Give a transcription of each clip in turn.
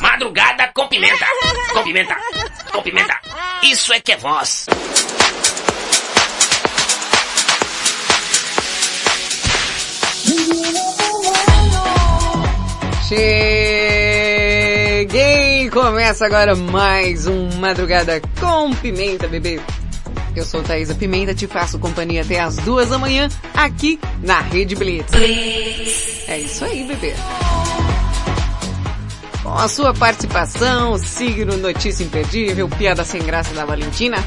Madrugada com pimenta. Com pimenta. Com pimenta. Isso é que é voz. Cheguei! Começa agora mais um Madrugada com Pimenta, bebê. Eu sou Thaisa Pimenta, te faço companhia até as duas da manhã, aqui na Rede Blitz. É isso aí, bebê. Com a sua participação, signo, notícia imperdível, piada sem graça da Valentina.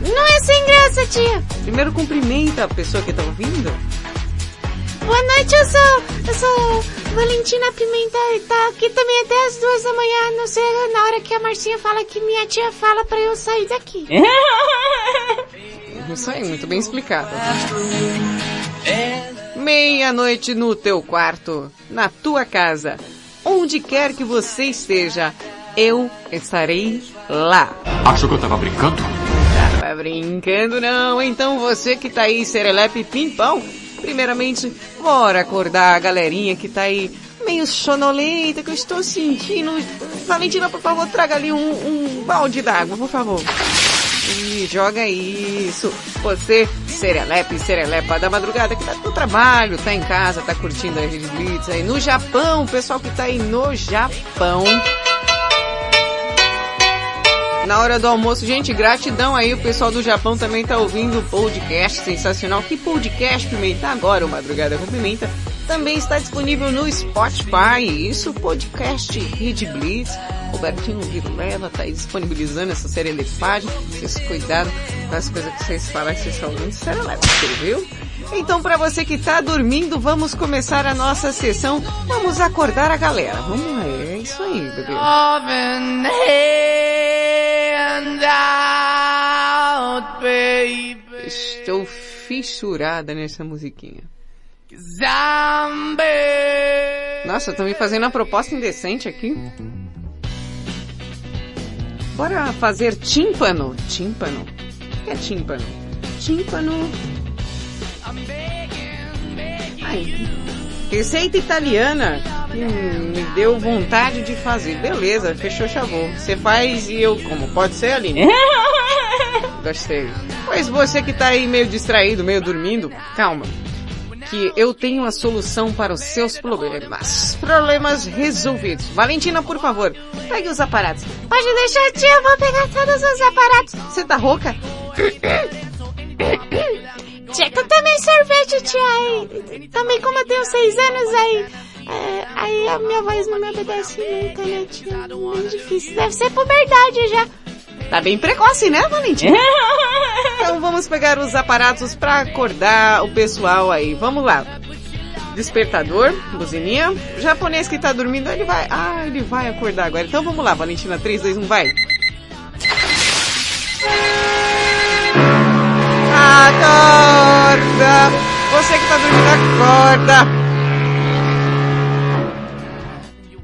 Não é sem graça, tia. Primeiro cumprimenta a pessoa que tá ouvindo. Boa noite, eu sou, eu sou Valentina Pimenta e tá aqui também até as duas da manhã, não sei na hora que a Marcinha fala que minha tia fala pra eu sair daqui. Isso aí, muito bem explicado. Meia-noite no teu quarto, na tua casa, onde quer que você esteja, eu estarei lá. Achou que eu tava brincando? Tava brincando não, então você que tá aí, serelepe pimpão, primeiramente, bora acordar a galerinha que tá aí meio sonolenta, que eu estou sentindo. Valentina, por favor, traga ali um, um balde d'água, por favor. E joga isso. Você, serelepe, serelepa da madrugada, que tá no trabalho, tá em casa, tá curtindo a Rede Blitz aí no Japão, o pessoal que tá aí no Japão. Na hora do almoço, gente, gratidão aí, o pessoal do Japão também tá ouvindo o podcast sensacional. Que podcast, Pimenta? Agora o Madrugada com Pimenta também está disponível no Spotify. Isso, podcast Rede Blitz. Robertinho Virulela tá aí disponibilizando essa série de páginas. Vocês cuidado com as coisas que vocês falam, que vocês ouvindo. Sério, você viu? Então, para você que tá dormindo, vamos começar a nossa sessão. Vamos acordar a galera. Vamos lá, é isso aí, bebê. Estou fissurada nessa musiquinha. Nossa, estão me fazendo uma proposta indecente aqui. Bora fazer tímpano. Tímpano. O que é tímpano? Tímpano. Ai, receita italiana que me deu vontade de fazer. Beleza, fechou, chavou. Você faz e eu como. Pode ser, Aline? Gostei. Pois você que tá aí meio distraído, meio dormindo, calma. Que eu tenho a solução para os seus problemas. Problemas resolvidos. Valentina, por favor, pegue os aparatos. Pode deixar, tia, eu vou pegar todos os aparatos. Você tá rouca? Tia, eu também sorvete, tia. Aí, também como eu tenho seis anos, aí... É, aí a minha voz não me obedece nunca, né, tia? Bem difícil. Deve ser puberdade já. Tá bem precoce, né, Valentina? então vamos pegar os aparatos para acordar o pessoal aí. Vamos lá. Despertador, buzininha. O japonês que tá dormindo, ele vai... Ah, ele vai acordar agora. Então vamos lá, Valentina. 3, 2, 1, vai. Acorda! Você que tá dormindo, acorda!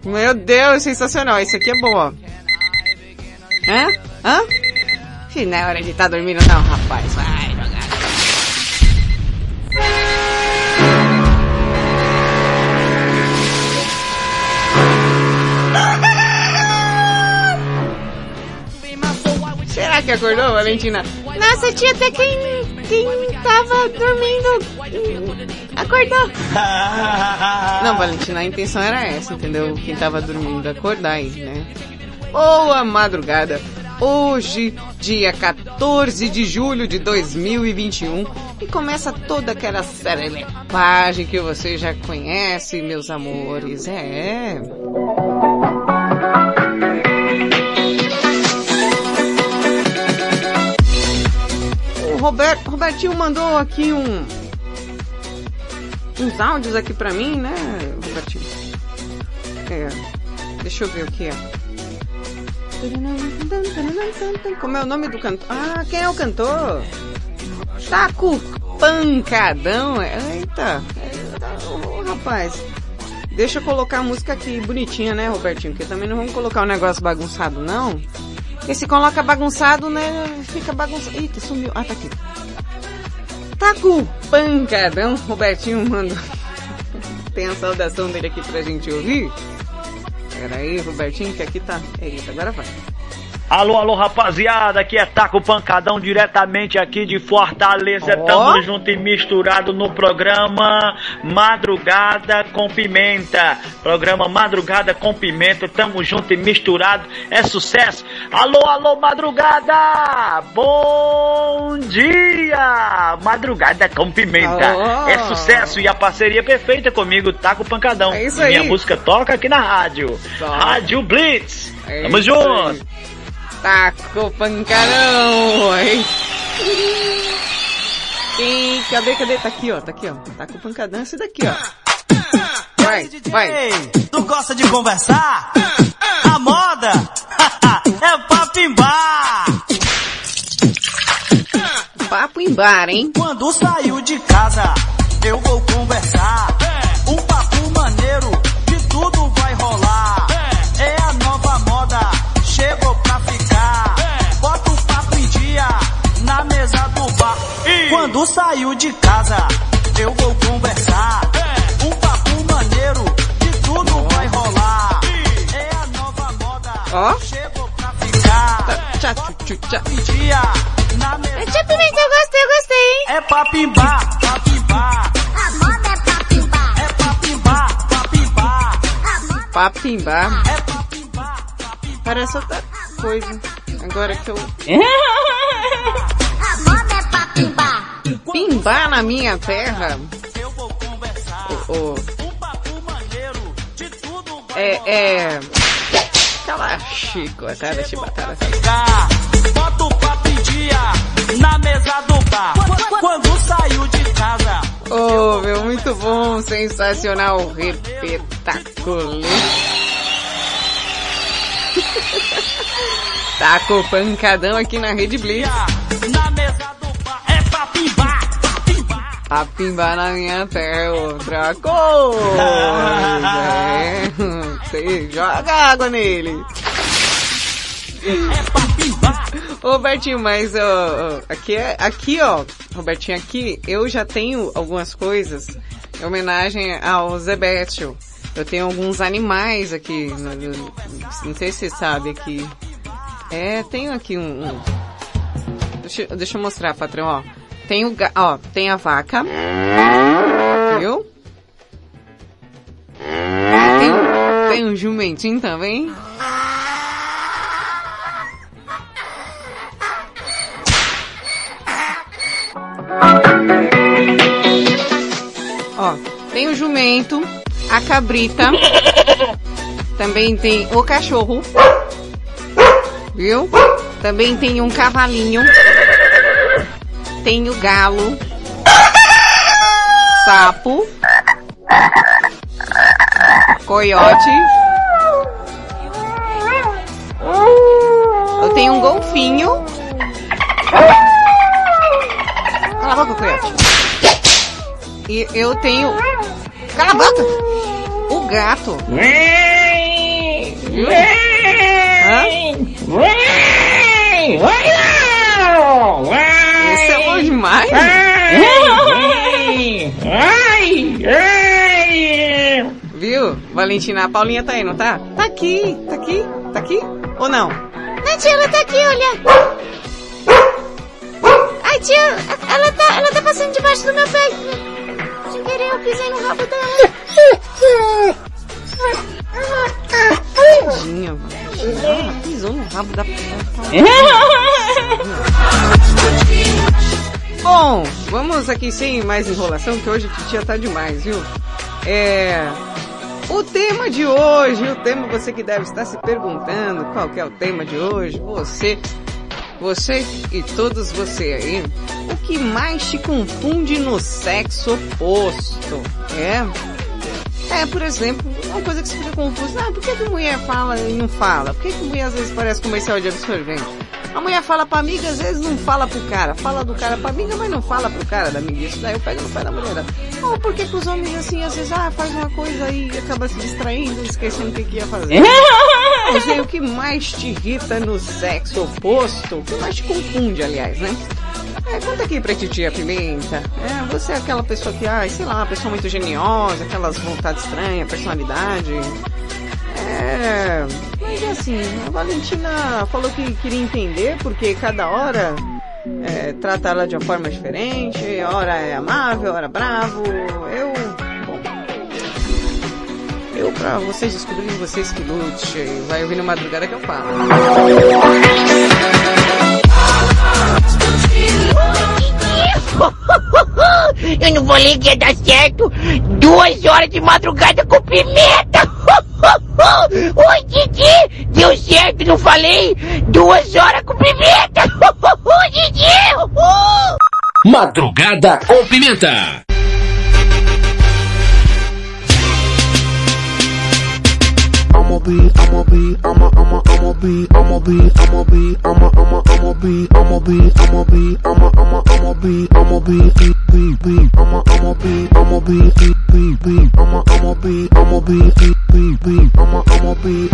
Meu Deus, sensacional. Isso aqui é bom, ó. Hã? Hã? Ih, não é hora de estar tá dormindo não, rapaz. Vai jogar. Será que acordou, Valentina? Nossa, tia, até quem, quem tava dormindo acordou. Não, Valentina, a intenção era essa, entendeu? Quem tava dormindo acordar aí, né? Boa madrugada. Hoje, dia 14 de julho de 2021, e começa toda aquela serelepagem que você já conhece, meus amores. É. O Robert, Robertinho mandou aqui um uns áudios aqui pra mim, né, Robertinho? É. Deixa eu ver o que é. Como é o nome do cantor? Ah, quem é o cantor? Taco Pancadão. Eita. Ô, rapaz. Deixa eu colocar a música aqui bonitinha, né, Robertinho? Porque também não vamos colocar um negócio bagunçado, não. Porque se coloca bagunçado, né, fica bagunçado. Eita, sumiu. Ah, tá aqui. Taco Pancadão. Robertinho manda. Tem a saudação dele aqui pra gente ouvir. Pera aí, Robertinho, que aqui tá. Eita, agora vai. Alô, alô, rapaziada, aqui é Taco Pancadão, diretamente aqui de Fortaleza. Ó. Tamo junto e misturado no programa Madrugada com Pimenta. Programa Madrugada com Pimenta, tamo junto e misturado, é sucesso. Alô, alô, madrugada! Bom dia! Madrugada com Pimenta. Ó. É sucesso e a parceria perfeita comigo, Taco Pancadão. É isso E Minha aí. música toca aqui na rádio. Toca. Rádio Blitz. É Tamo junto. aí. Taco pancadão, hein? Quem, cadê, cadê? Tá aqui, ó, tá aqui, ó. Taco pancadão, esse daqui, ó. Vai, vai. Tu gosta de conversar? A moda é pra pimbar. Papo em bar, hein? Quando saiu de casa, eu vou conversar. Um papo maneiro, de tudo vai rolar. Mesa do bar. Quando saiu de casa, eu vou conversar. Um papo maneiro, de tudo vai rolar. É a nova moda, Ó. chegou pra ficar. Tchá, tchá. Dia, na mesa Tia Pimenta, eu gostei, eu gostei, hein? é pra pimbar, pra pimbar. A moda é pra pimbar. É pra pimbar, pra pimbar. Papo em bar. É pra pimbar, pra pimbar. Parece outra coisa. Agora que eu... A moda é pra pimbar. Pimbar na minha terra. Eu vou conversar. Ô, ô, Um papo maneiro, de tudo vai é, é... Aquela chicotada, rolar. chibatada. Ficar, Bota o papo em dia, na mesa do bar. Quando saiu de casa, Oh, meu, muito bom, sensacional, repetaculê. Taco pancadão aqui na Rede Blitz. na mesa do bar. É pra pimbar, pimbar. Pimbar na minha é outra coisa. É, Você joga água nele. É pra pimbar. Ô, Robertinho, mas ó, aqui, é, aqui ó, Robertinho, aqui eu já tenho algumas coisas em homenagem ao Zebetio. Eu tenho alguns animais aqui, não sei se você sabe aqui. É, tenho aqui um... um- deixa, deixa eu mostrar, patrão, ó. Tem o, ó, tem a vaca, viu? Tem, tem um jumentinho também. Ó, tem o jumento, a cabrita, também tem o cachorro, viu? Também tem um cavalinho, tem o galo, sapo, coiote, eu tenho um golfinho, cala a boca, coiote. E eu tenho. Cala a boca! O gato. Esse é bom demais. Viu? Valentina, a Paulinha tá aí, não tá? Tá aqui, tá aqui, tá aqui? Ou não? Não, tia, ela tá aqui, olha. Ai, tia, ela tá, ela tá passando debaixo do meu pé. Sem querer, eu pisei no rabo dela. Tadinha, Valentina. Pisou no rabo da Bom, vamos aqui sem mais enrolação, que hoje a titia tá demais, viu? É. O tema de hoje, o tema você que deve estar se perguntando qual que é o tema de hoje, você, você e todos você aí, o que mais te confunde no sexo oposto? É? É, por exemplo, uma coisa que se fica confusa. Ah, por que, que mulher fala e não fala? Por que, que mulher às vezes parece comercial de absorvente? A mulher fala pra amiga, às vezes não fala pro cara. Fala do cara pra amiga, mas não fala pro cara da amiga. Isso daí eu pego no pé da mulher. Ou por que, que os homens assim, às vezes, ah, faz uma coisa aí e acaba se distraindo, esquecendo o que, que ia fazer? Não sei o que mais te irrita no sexo oposto, o que mais te confunde, aliás, né? É, conta aqui pra titia Pimenta. É, você é aquela pessoa que, ai, sei lá, pessoa muito geniosa, aquelas vontades estranhas, personalidade. É, mas assim, a Valentina falou que queria entender porque cada hora é, trata ela de uma forma diferente, hora é amável, hora bravo. Eu, bom, eu pra vocês descobrirem vocês que lute, vai ouvir na madrugada que eu falo. Eu não falei que ia dar certo. Duas horas de madrugada com pimenta. Oi, Didi. Deu certo, não falei? Duas horas com pimenta. Didi. Madrugada com Pimenta. Be, I'ma be, I'ma, I'ma, I'ma be, I'ma be, I'ma be, I'ma, I'ma, I'ma be, I'ma be, I'ma be, I'ma, I'ma, I'ma be, I'ma be, be, be, be, I'ma, I'ma be, I'ma be, be, be, be, I'ma, I'ma be, I'ma be, be, be, be, I'ma, I'ma be.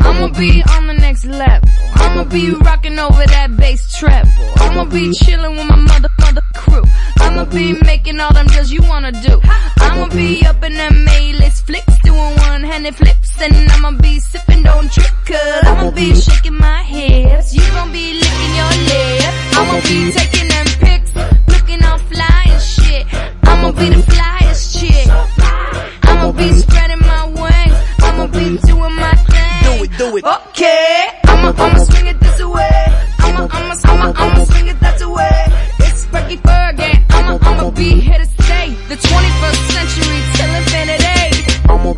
I'ma be the next level. I'ma be rocking over that bass treble. I'ma be chilling with my mother, mother crew. I'ma be making all them deals you wanna do. I'ma be up in them A-list flicks, doing one-handed flips, and I'ma be sipping, don't trip, cause I'ma be shaking my hips. You gon' be licking your lip. I'ma be taking them pics, looking all fly and shit. I'ma be the flyest chick. I'ma be spreading my wings. I'ma be doing my thing. Do it, do it. Okay, I'ma swing it this way. I'ma I'ma I'ma I'ma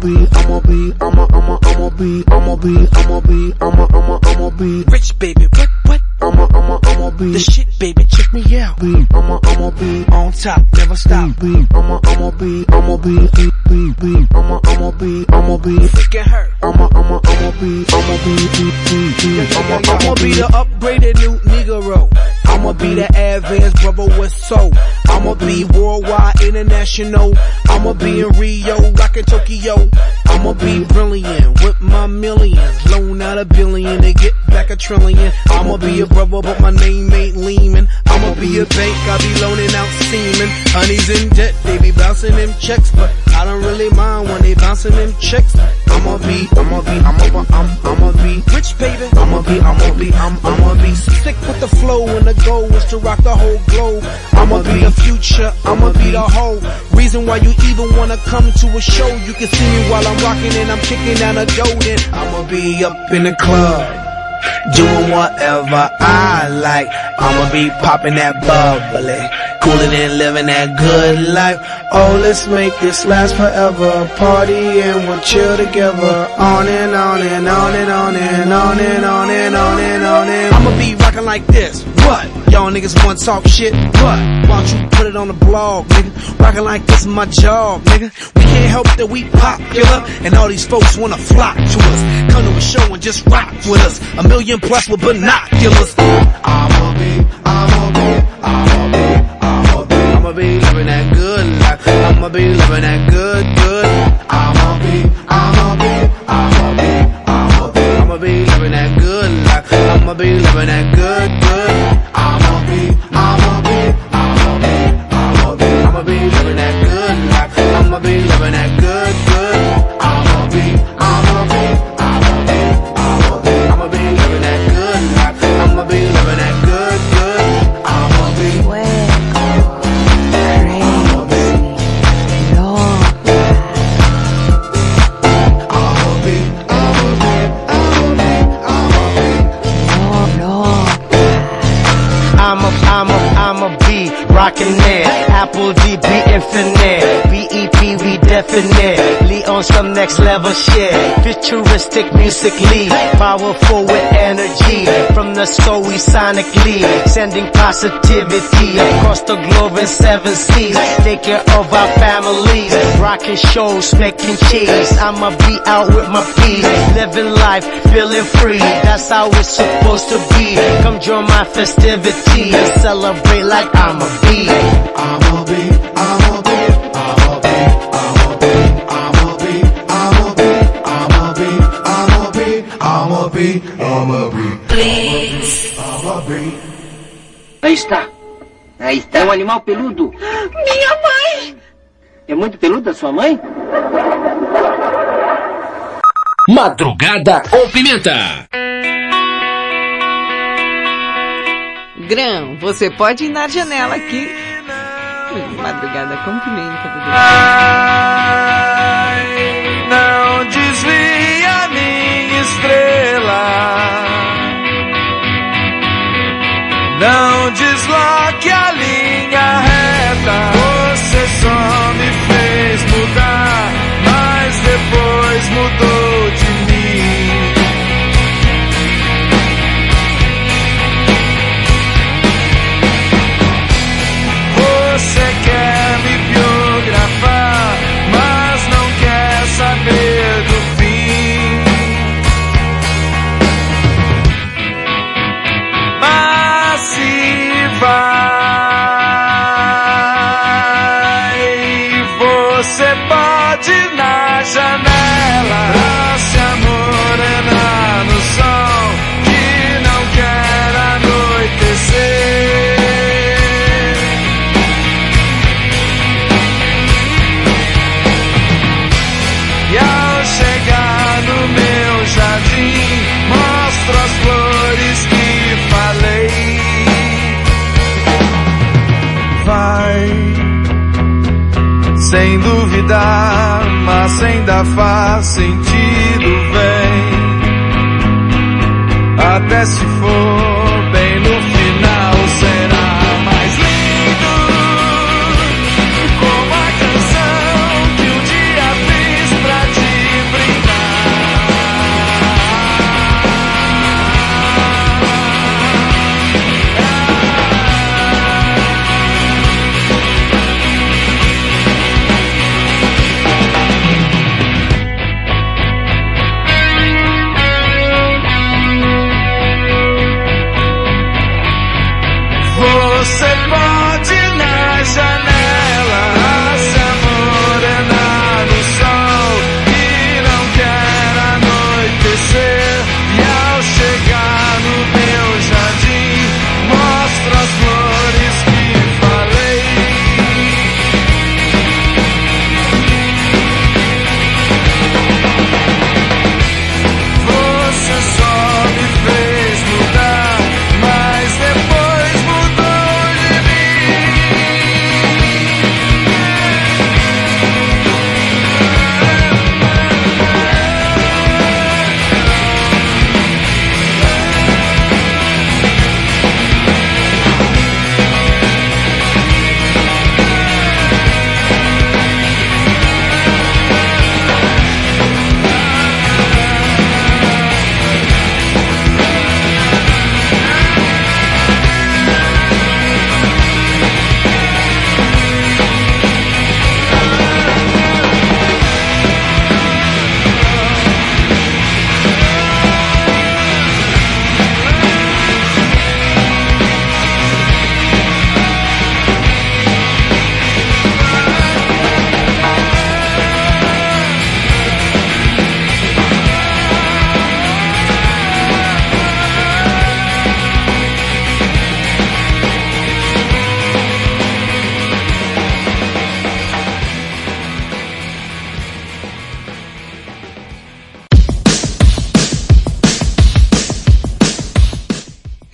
be, I'ma be, I'ma, I'ma, I'ma be, I'ma be, I'ma be, I'ma, I'ma, I'ma be Rich baby, what, what? I'ma, I'ma, I'ma be The shit baby, check me out. be, I'ma, I'ma be On top, never stop. be, I'ma, I'ma be, I'ma be, be, be, be, I'ma, I'ma be, I'ma be, Freaking hurt. I'ma, I'ma, I'ma be, I'ma be, be, be, be, I'ma, I'ma be the upgraded new Negro. I'ma be the advanced brother with soul. I'ma be worldwide international. I'ma be in Rio, rockin' Tokyo. I'ma be brilliant with my millions. Loan out a billion to get back a trillion. I'ma be a brother, but my name ain't Lehman. I'ma be a bank, I be loaning out semen. Honey's in debt, they be bouncing them checks, but I don't really mind when they bouncing them checks. I'ma be, I'ma be, I'ma, I'm, I'ma be rich, baby. I'ma be, I'ma be, I'm, I'ma be sick with the flow, and the goal is to rock the whole globe. I'ma be the future, I'ma be the whole reason why you even wanna come to a show. You can see me while I'm rocking and I'm kicking down a Jordan. I'ma be up in the club. Doing whatever I like. I'ma be popping that bubbly. Cooling and living that good life. Oh, let's make this last forever. Party and we'll chill together. On and on and on and on and on and on and on and on and I'ma be rocking like this. What? Y'all niggas want to talk shit? What? Why don't you put it on the blog, nigga? Rocking like this is my job, nigga. We can't help that we popular. And all these folks wanna flock to us. Come to a show and just rock with us. Million plus with binoculars. I'ma be, I'ma be, I'ma be, I'ma be. I'ma be living that good life. I'ma be living that good, good. I'ma be, I'ma be, I'ma be, I'ma be. I'ma be living that good life. I'ma be living that good. Infinite. BEP, we definitely on some next level shit. Futuristic musically, powerful with energy. From the soul we sonically, sending positivity across the globe in seven seas. Take care of our families, rocking shows, making cheese. I'ma be out with my peace, living life, feeling free. That's how it's supposed to be. Come join my festivity and celebrate like I'm a bee. I'm a bee, I'm bee, I'm a bee, Please. Bee. Aí está. Aí está. É um animal peludo. Minha mãe! É muito peluda sua mãe? Madrugada com Pimenta. Grão, você pode ir na janela aqui. Madrugada com pimenta, bebê. Não desvia minha estrela. Não desloque a linha reta. Você só me fez mudar, mas depois mudou de Yes. you.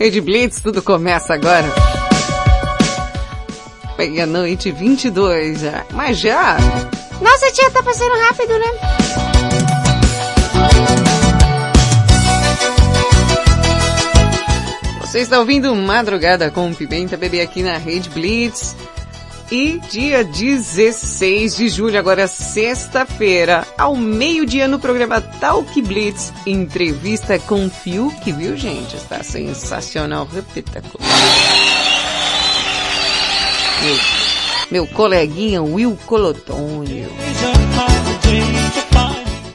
Rede Blitz, tudo começa agora. Meia-noite 22 já. Mas já? Nossa, tia, tá passando rápido, né? Você está ouvindo Madrugada com Pimenta Bebê aqui na Rede Blitz. E dia 16 de julho, agora sexta-feira, ao meio-dia no programa Talk Blitz, entrevista com Fiuk, viu gente? Está sensacional, repita comigo. Meu, meu coleguinha Will Colotônio.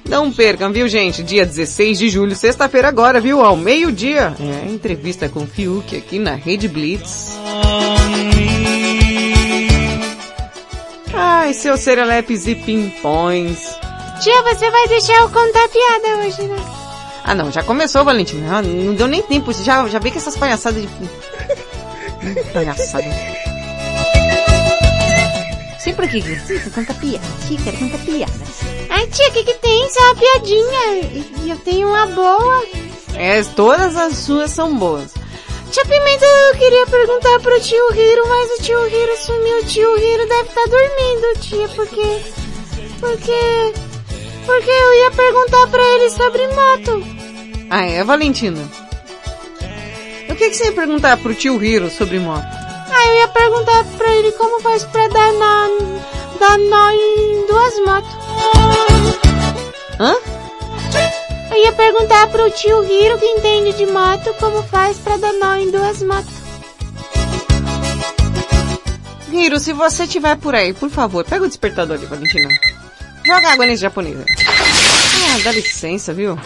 Não percam, viu gente? Dia 16 de julho, sexta-feira agora, viu? Ao meio-dia. É, entrevista com Fiuk aqui na Rede Blitz. Ai, seus serelepes e pimpões. Tia, você vai deixar eu contar piada hoje, né? Ah não, já começou, Valentina. Ah, Não deu nem tempo, já, já vê que essas palhaçadas de... Palhaçada. Sempre aqui, sempre conta piada. Tia, quero contar piada. Ai, tia, o que que tem? Isso é uma piadinha. E e eu tenho uma boa. É, todas as suas são boas. Tia Pimenta, eu queria perguntar pro tio Hiro, mas o tio Hiro sumiu. O tio Hiro deve estar dormindo, tia, porque... Porque... Porque eu ia perguntar pra ele sobre moto. Ah, é, Valentina? O que, que você ia perguntar pro tio Hiro sobre moto? Ah, eu ia perguntar pra ele como faz pra dar nó, dar nó em duas motos. Hã? Eu ia perguntar pro tio Hiro, que entende de moto, como faz pra dar nó em duas motos. Hiro, se você tiver por aí, por favor, pega o despertador ali, Valentina. Joga água nesse japonês. Ah, dá licença, viu?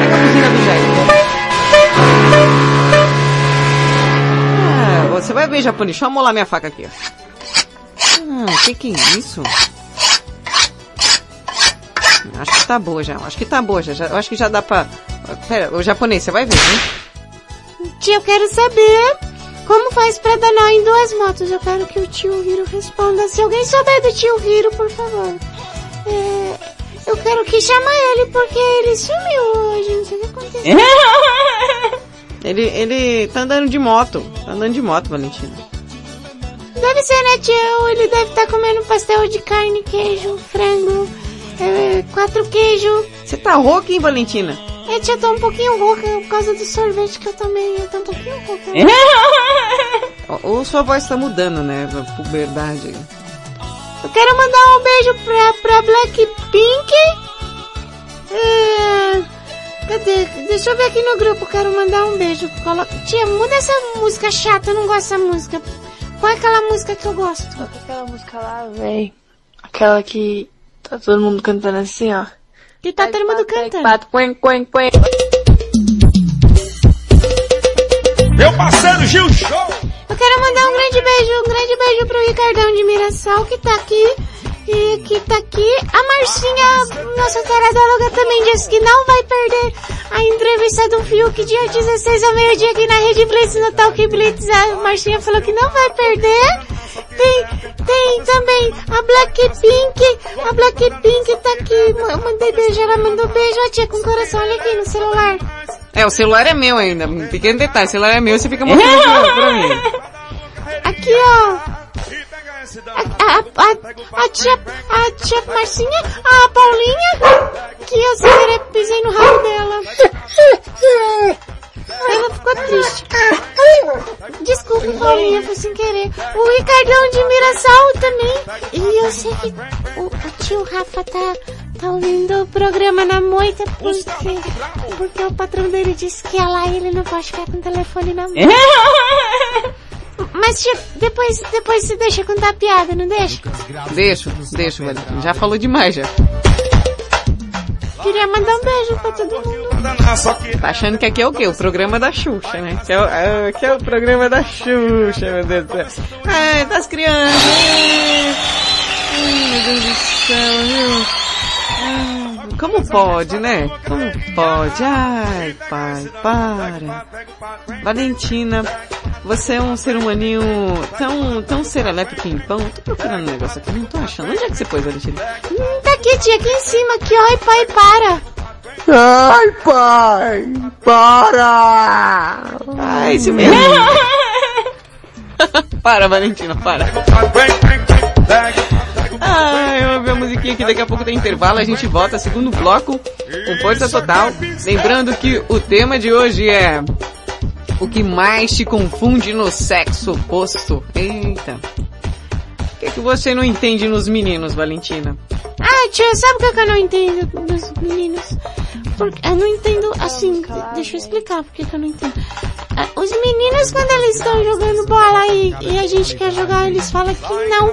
Pega a buzina do Jair. Ah, você vai ver, japonês. Deixa eu molar minha faca aqui. Ah, que que é isso? Acho que tá boa já. Acho que tá boa já. já- acho que já dá pra... Pera, o japonês, você vai ver, hein? Tia, eu quero saber como faz pra dar nó em duas motos. Eu quero que o tio Hiro responda. Se alguém souber do tio Hiro, por favor. É, eu quero que chama ele, porque ele sumiu hoje. Não sei o que aconteceu. Ele, ele tá andando de moto. Tá andando de moto, Valentina. Deve ser, né, tia? Ou ele deve estar comendo pastel de carne, queijo, frango, é, quatro queijo. Você tá rouca, hein, Valentina? É, tia, eu tô um pouquinho rouca por causa do sorvete que eu tomei. Eu tô um pouquinho rouca. Ou, ou sua voz tá mudando, né? Puberdade. Eu quero mandar um beijo pra, pra Blackpink. É, cadê? Deixa eu ver aqui no grupo. Quero mandar um beijo. Coloca... Tia, muda essa música chata. Eu não gosto dessa música. Qual é aquela música que eu gosto? Aquela música lá, véi. Aquela que tá todo mundo cantando assim, ó. Que tá todo mundo cantando. Pato, quen, quen, quen. Meu parceiro Gil Show! Eu quero mandar um grande beijo, um grande beijo pro Ricardão de Mirassol que tá aqui. E que tá aqui. A Marcinha, nossa taradóloga, também disse que não vai perder a entrevista do Fiuk dia 16 ao meio-dia aqui na Rede Blitz, no Talk Blitz. A Marcinha falou que não vai perder. Tem, tem também a Blackpink. A Blackpink tá aqui. Eu mandei beijo, ela mandou beijo. Ó, tia, com coração, olha aqui no celular. É, o celular é meu ainda. Um pequeno detalhe, o celular é meu, você fica mostrando pra mim. Aqui, ó. A, a, a, tia, a tia Marcinha, a Paulinha, que eu sem querer pisei no rabo dela. Ela ficou triste. Desculpa, Paulinha, foi sem querer. O Ricardão de Mirassol também. E eu sei que o, o tio Rafa tá, tá ouvindo o programa na moita porque, porque o patrão dele disse que é lá e ele não pode ficar com o telefone na mão. Mas tia, depois, depois você deixa contar a piada, não deixa? Deixa, deixa, Valentina. Já falou demais já. Queria mandar um beijo pra todo mundo. Tá achando que aqui é o quê? O programa da Xuxa, né? Que é o, é, que é o programa da Xuxa, meu Deus do céu. Ai, das crianças. Ai, meu Deus do céu, viu? Como pode, né? Como pode? Ai, pai, para. Valentina, você é um ser humaninho tão, tão serelepe pimpão. Tô procurando um negócio aqui, não tô achando. Onde é que você pôs, Valentina? Hum, tá aqui, tia, aqui em cima, aqui, ó. Ai, pai, para. Ai, pai, para! Ah, esse mesmo. para, Valentina, para. Ah, eu ouvi a musiquinha aqui, daqui a pouco tem intervalo, a gente volta, segundo bloco, com força total. Lembrando que o tema de hoje é o que mais te confunde no sexo oposto? Eita. O que, que você não entende nos meninos, Valentina? Ah, tia, sabe o que que eu não entendo dos meninos? Porque eu não entendo, assim, de- deixa eu explicar por que que eu não entendo. Ah, Os meninos, quando eles estão jogando bola e, e a gente quer jogar, eles falam que não,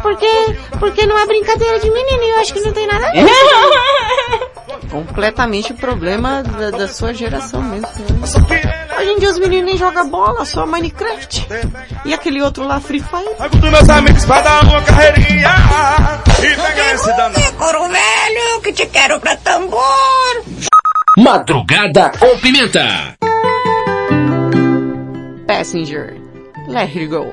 porque, porque não é brincadeira de menino e eu acho que não tem nada a ver. Completamente problema da, da sua geração mesmo. né? Hoje em dia os meninos nem jogam bola, só Minecraft. E aquele outro lá, Free Fire. dos meus amigos pra dar uma carreirinha e pegar esse danado. Coro velho, que te quero pra tambor. Madrugada com Pimenta. Passenger. Let it go.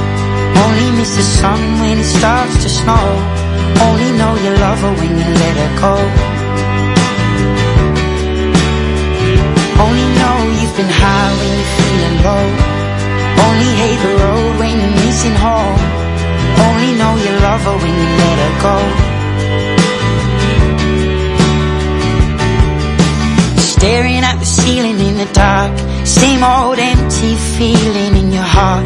only miss the sun when it starts to snow. Only know you love her when you let her go. Only know you've been high when you're feeling low. Only hate the road when you're missing home. Only know you love her when you let her go. Staring at the ceiling in the dark. Same old empty feeling in your heart.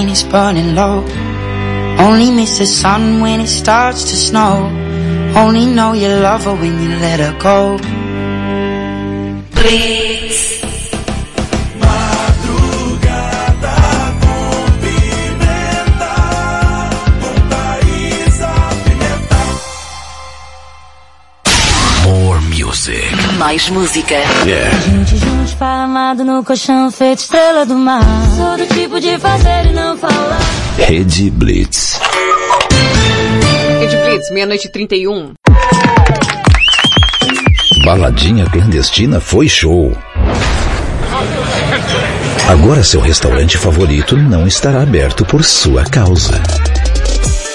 Light when it's burning low. Only miss the sun when it starts to snow. Only know you love her when you let her go. Please. More music. Mais música. Yeah. Esparramado no colchão, feito estrela do mar. Sou do tipo de fazer e não falar. Rede Blitz. Rede Blitz, meia-noite e 31. Baladinha clandestina foi show. Agora seu restaurante favorito não estará aberto por sua causa.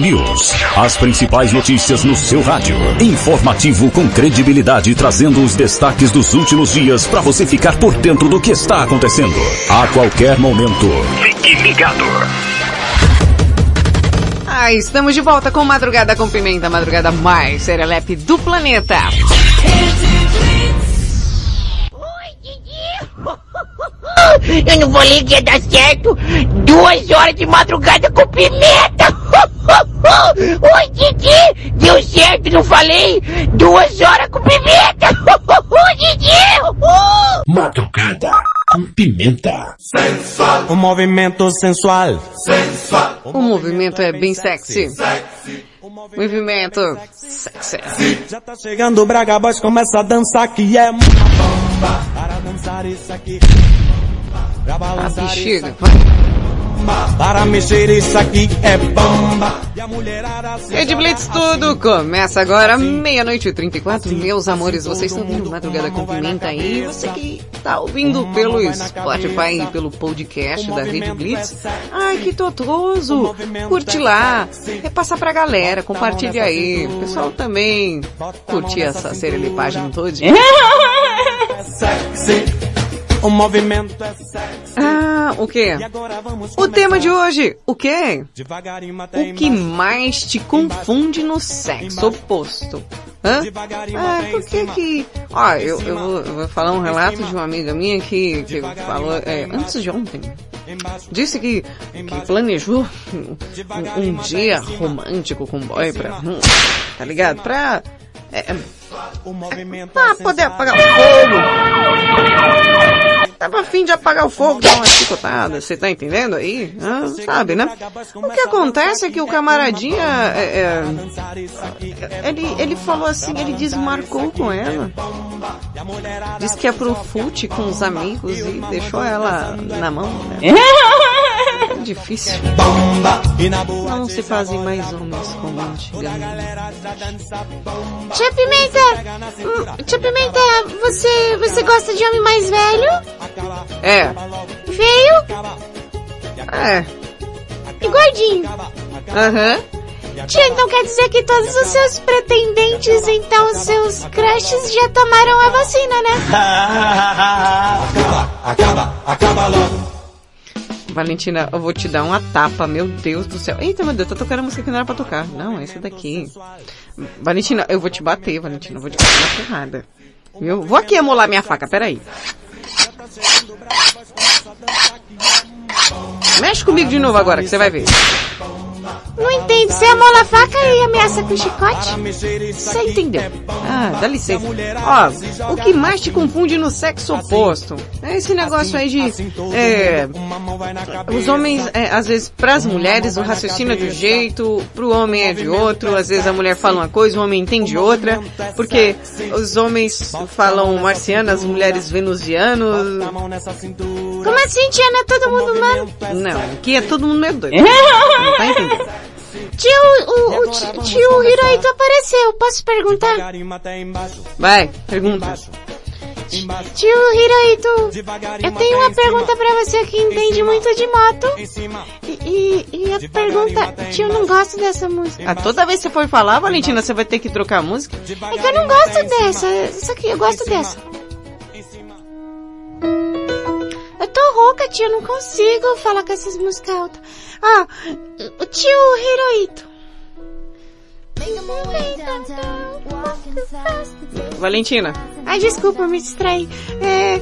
News. As principais notícias no seu rádio. Informativo com credibilidade, trazendo os destaques dos últimos dias para você ficar por dentro do que está acontecendo. A qualquer momento. Fique ligado. Ah, estamos de volta com Madrugada com Pimenta, a madrugada mais serelepe do planeta. Eu não falei que ia dar certo. Duas horas de madrugada com pimenta. Oi, Didi. Deu certo, não falei? Duas horas com pimenta. Didi. Madrugada com pimenta. Um movimento sensual. O movimento é bem sexy. Movimento sexy. Já tá chegando o Braga Boys, começa a dançar que é uma bomba. Para dançar isso aqui. Isso bexiga. Para mexer isso aqui é bomba. A Rede Blitz tudo começa agora, meia-noite e 34. Meus amores, vocês estão ouvindo Madrugada com Pimenta aí. Você que tá ouvindo pelo Spotify e pelo podcast da Rede Blitz. Ai, que totoso! Curte lá, repassa pra galera, compartilha aí. O pessoal também curtir essa serelipagem todinha. O movimento é sexy. Ah, o quê? O tema de hoje, o quê? O que mais te confunde no sexo oposto? Hã? Ah, por que que... Ó, eu, eu, vou, eu vou falar um relato de uma amiga minha que, que falou, é, antes de ontem, disse que, que planejou um, um dia romântico com o boy pra... Tá ligado? Pra... É, é, pra poder apagar o fogo. Tava afim de apagar o fogo, dar uma chicotada, você tá entendendo aí? Ah, sabe, né? O que acontece é que o camaradinha, é, é, ele, ele falou assim, ele desmarcou com ela. Disse que ia pro fute com os amigos e deixou ela na mão, né? Difícil. Não se fazem mais homens como antigamente. Tia Pimenta, hum, Tia Pimenta, você, você gosta de homem mais velho? É, Feio é, e gordinho? aham. Tia, então quer dizer que todos os seus pretendentes, então os seus crushes já tomaram a vacina, né? Acaba, acaba logo. Valentina, eu vou te dar uma tapa, meu Deus do céu. Eita, meu Deus, tá tocando música que não era pra tocar. Não, essa daqui. Valentina, eu vou te bater, Valentina, eu vou te bater na ferrada. Eu vou aqui amolar minha faca, peraí. Mexe comigo de novo agora, que você vai ver. Não entendo, você amola a faca e ameaça com chicote? Você entendeu? Ah, dá licença. Ó, o que mais te confunde no sexo oposto? É esse negócio aí de... É, os homens, é, às vezes, pras mulheres, o raciocínio é de um jeito, pro homem é de outro, às vezes a mulher fala uma coisa, o homem entende outra, porque os homens falam marciano, as mulheres venusianos. Como assim, tia? Não é todo mundo humano? Não, aqui é todo mundo meio doido. Não tá entendendo? Tio, o, o ti- tio Hirohito apareceu, posso perguntar? Vai, pergunta. Tio Hirohito, eu tenho uma pergunta pra você que entende muito de moto. E, e, e a pergunta, tio, eu não gosto dessa música. Ah, toda vez que você for falar, Valentina, você vai ter que trocar a música? É que eu não gosto dessa, essa aqui, eu gosto dessa. Eu tô rouca, tio, eu não consigo falar com essas músicas altas. Ah, o tio Hirohito. Valentina. Ai, desculpa, me distraí. É,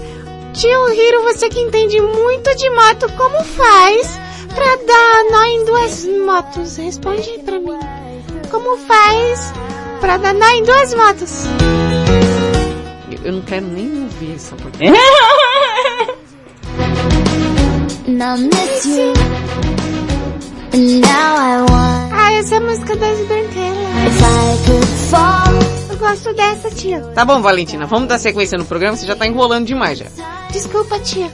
tio Hiro, você que entende muito de moto, como faz pra dar nó em duas motos? Responde pra mim. Como faz pra dar nó em duas motos? Eu, eu não quero nem ouvir essa porra. Ah, essa é a música das branquelas. Eu gosto dessa, tia. Tá bom, Valentina, vamos dar sequência no programa, você já tá enrolando demais já. Desculpa, tia.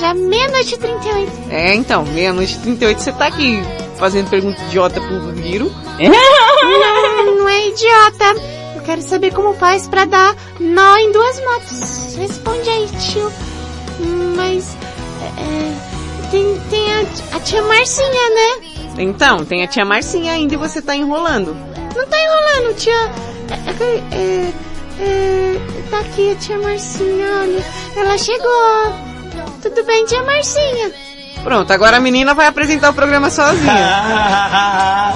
Já meia-noite e 38. É, então, meia-noite e 38 você tá aqui fazendo pergunta idiota pro Viro. Não, não é idiota. Eu quero saber como faz pra dar nó em duas motos. Responde aí, tio. Mas... É, tem, tem a, a tia Marcinha, né? Então, tem a tia Marcinha ainda e você tá enrolando. Não tá enrolando, tia. É, é, é, tá aqui a tia Marcinha, olha. Ela chegou. Tudo bem, tia Marcinha? Pronto, agora a menina vai apresentar o programa sozinha.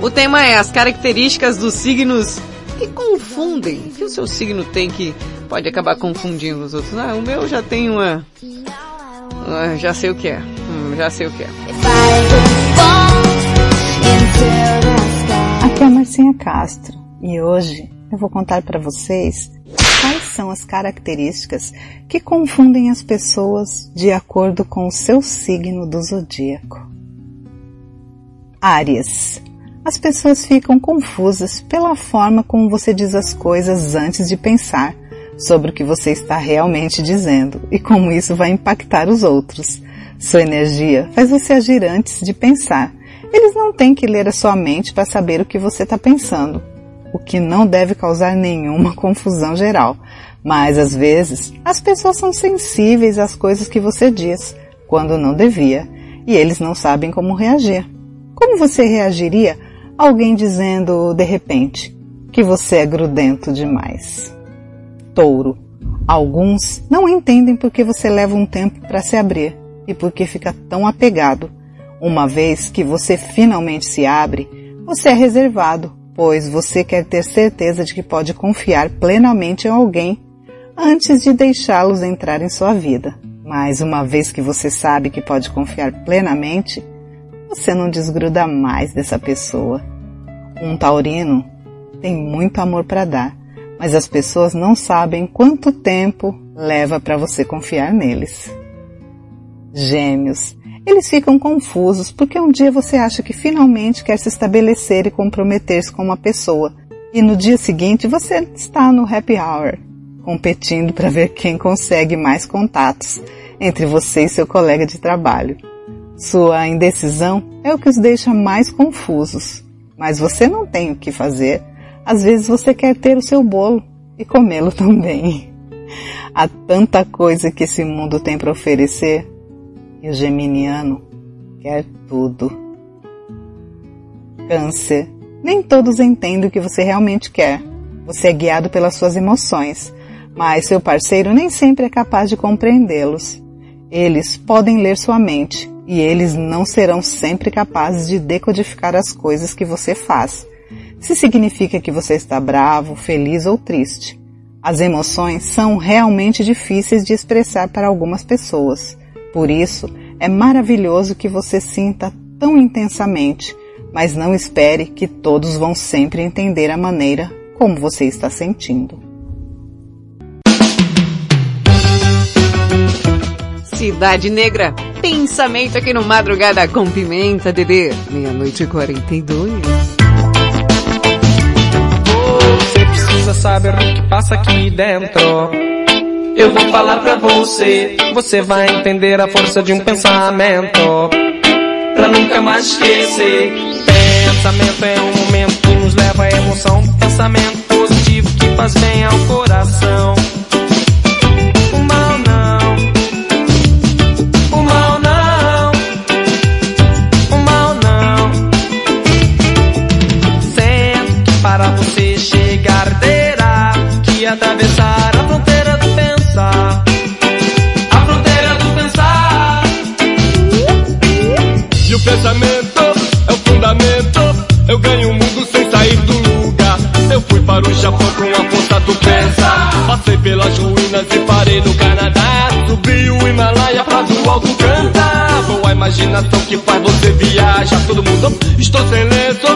o tema é as características dos signos que confundem. que o seu signo tem que pode acabar confundindo os outros? Ah, o meu já tem uma... Ah, já sei o que é. Hum, já sei o que é. Aqui é a Marcinha Castro e hoje eu vou contar para vocês quais são as características que confundem as pessoas de acordo com o seu signo do zodíaco. Áries. As pessoas ficam confusas pela forma como você diz as coisas antes de pensar sobre o que você está realmente dizendo e como isso vai impactar os outros. Sua energia faz você agir antes de pensar. Eles não têm que ler a sua mente para saber o que você está pensando, o que não deve causar nenhuma confusão geral. Mas às vezes as pessoas são sensíveis às coisas que você diz, quando não devia, e eles não sabem como reagir. Como você reagiria a alguém dizendo de repente que você é grudento demais? Touro. Alguns não entendem porque você leva um tempo para se abrir e porque fica tão apegado. Uma vez que você finalmente se abre, você é reservado, pois você quer ter certeza de que pode confiar plenamente em alguém antes de deixá-los entrar em sua vida. Mas uma vez que você sabe que pode confiar plenamente, você não desgruda mais dessa pessoa. Um taurino tem muito amor para dar, mas as pessoas não sabem quanto tempo leva para você confiar neles. Gêmeos. Eles ficam confusos porque um dia você acha que finalmente quer se estabelecer e comprometer-se com uma pessoa, e no dia seguinte você está no happy hour, competindo para ver quem consegue mais contatos entre você e seu colega de trabalho. Sua indecisão é o que os deixa mais confusos, mas você não tem o que fazer às vezes você quer ter o seu bolo e comê-lo também. Há tanta coisa que esse mundo tem para oferecer e o geminiano quer tudo. Câncer. Nem todos entendem o que você realmente quer. Você é guiado pelas suas emoções, mas seu parceiro nem sempre é capaz de compreendê-los. Eles podem ler sua mente e eles não serão sempre capazes de decodificar as coisas que você faz se significa que você está bravo, feliz ou triste. As emoções são realmente difíceis de expressar para algumas pessoas. Por isso, é maravilhoso que você sinta tão intensamente, mas não espere que todos vão sempre entender a maneira como você está sentindo. Cidade Negra, pensamento aqui no Madrugada com Pimenta, Dedê. Meia-noite e 42. Saber o que passa aqui dentro. Eu vou falar pra você, você vai entender a força de um pensamento. Pra nunca mais esquecer. Pensamento é um momento que nos leva à emoção. Pensamento positivo que faz bem ao coração. atravessar a fronteira do pensar. A fronteira do pensar. E o pensamento é o fundamento. Eu ganho o mundo sem sair do lugar. Eu fui para o Japão com a força do pensar. Passei pelas ruínas e parei no Canadá. Subi o Himalaia pra do alto cantar. Vou a imaginação que faz você viajar. Todo mundo, estou sem lenço.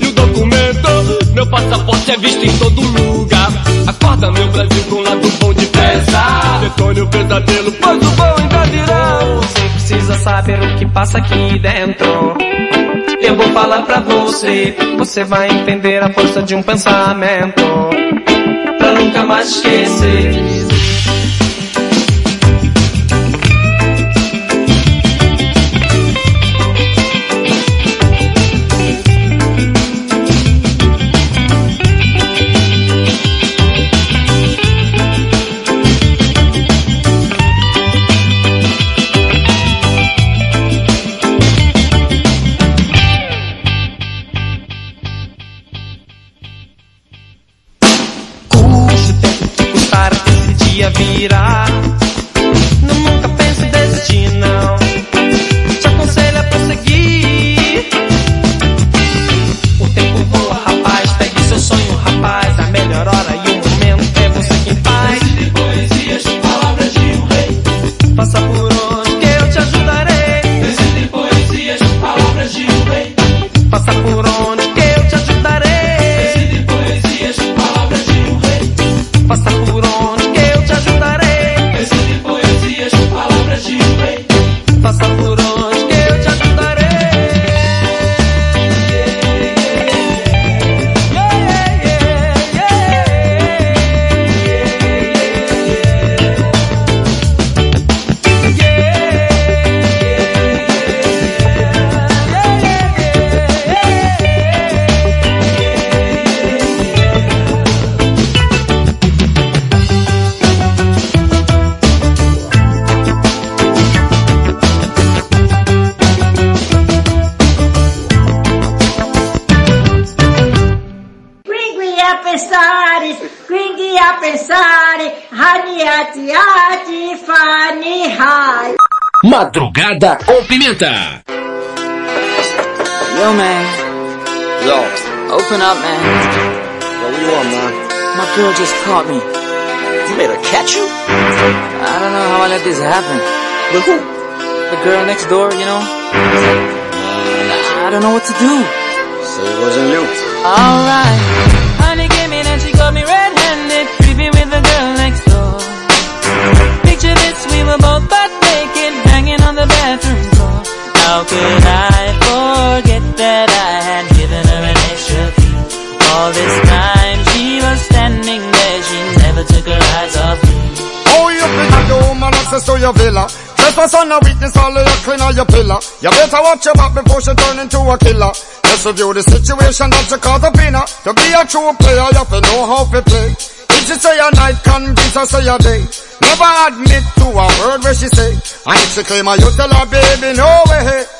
E o documento, meu passaporte é visto em todo lugar. Acorda, meu Brasil, com lado bom de pensar. Detone o pesadelo, pois o bom ainda virá. Você precisa saber o que passa aqui dentro. Eu vou falar pra você, você vai entender a força de um pensamento. Pra nunca mais esquecer. Com Pimenta. Yo, man. Yo, Open up, man. yo, what you want, man? My girl just caught me. You made her catch you? I don't know how I let this happen. With who? The girl next door, you know? I don't know what to do. So it wasn't you. Alright. Could I forget that I had given her an extra key? All this time she was standing there, she never took her eyes off me. Oh, you think the woman access to your villa? Trespass on a witness, all of your clean on your pillar. You better watch your back before she turn into a killer. Just review the situation that you up in her. To be a true player, you have to know how to play. If she say a night, convince her say a day. Never admit to a word where she say. And if she claim her, you tell her, baby, no way.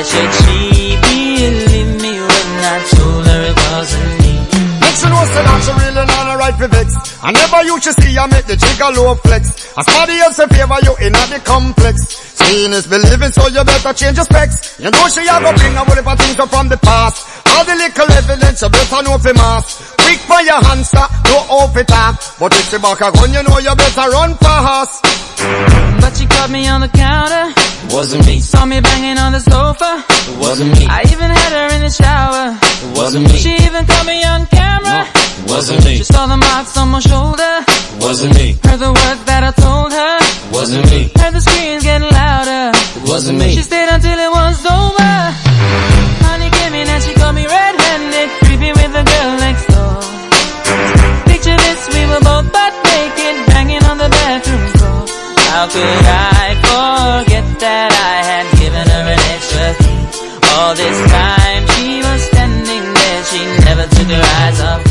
Why should she believe me when I told her it wasn't me? Make she know say that she not a right for. I never used to see her make the jigger low flex. As somebody else in favor you in the complex. Seeing is believing, so you better change your specs. You know she a go bring a whole heap things up from the past. All the little evidence you better know for mass. Quick for your answer, no off it up. But if she back a gun, you know you better run fast. But she caught me on the counter. It wasn't me. Saw me banging on the sofa. It wasn't me. I even had her in the shower. It wasn't me. She even caught me on camera. It wasn't me. She saw the marks on my shoulder. It wasn't me. Heard the words that I told her. It wasn't me. Heard the screams getting louder. It wasn't me. She stayed until it was over. Honey came in and she got me red-handed, creepy with the girl How could I forget that I had given her an extra? All this time she was standing there, she never took her eyes off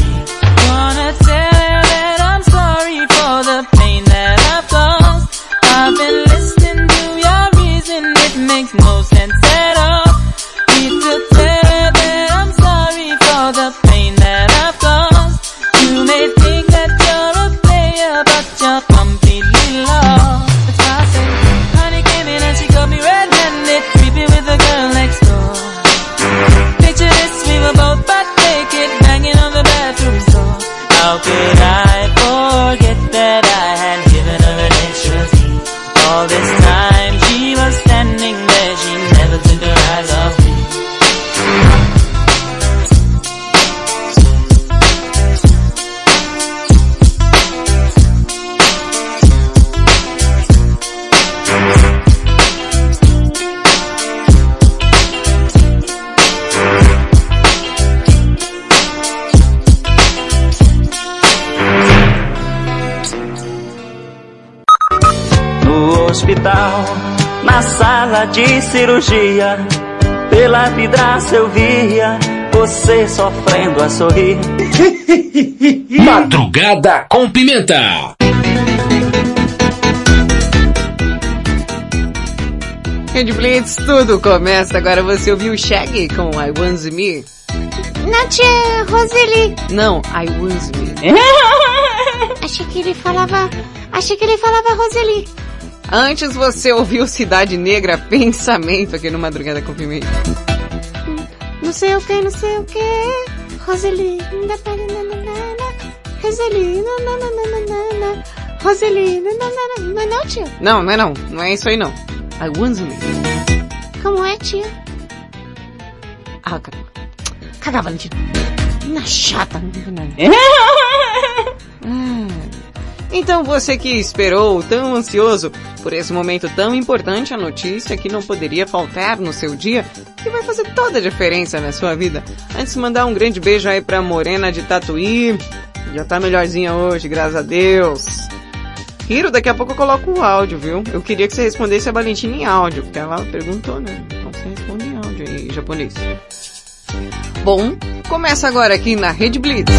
sala de cirurgia, pela vidraça eu via você sofrendo a sorrir. Madrugada com Pimenta. Rede Blitz, tudo começa. Agora você ouviu o Shaggy com I Want Me? Nath Roseli. Não, I Want Me. Achei que ele falava. Achei que ele falava Roseli. Antes você ouviu Cidade Negra Pensamento aqui no Madrugada com Pimenta. Não sei o que, não sei o que. Roseli. Roseli. nananana. Roseli. Não é não, tia? Não, não é não. Não é isso aí não. I Want. Como é, tia? Ah, cara. Caga, Valentina. Na chata. Ah. Então você que esperou, tão ansioso por esse momento tão importante, a notícia que não poderia faltar no seu dia, que vai fazer toda a diferença na sua vida. Antes mandar um grande beijo aí pra Morena de Tatuí, já tá melhorzinha hoje, graças a Deus. Hiro, daqui a pouco eu coloco o áudio, viu? Eu queria que você respondesse a Valentina em áudio, porque ela perguntou, né? Então você responde em áudio em japonês. Bom, começa agora aqui na Rede Blitz.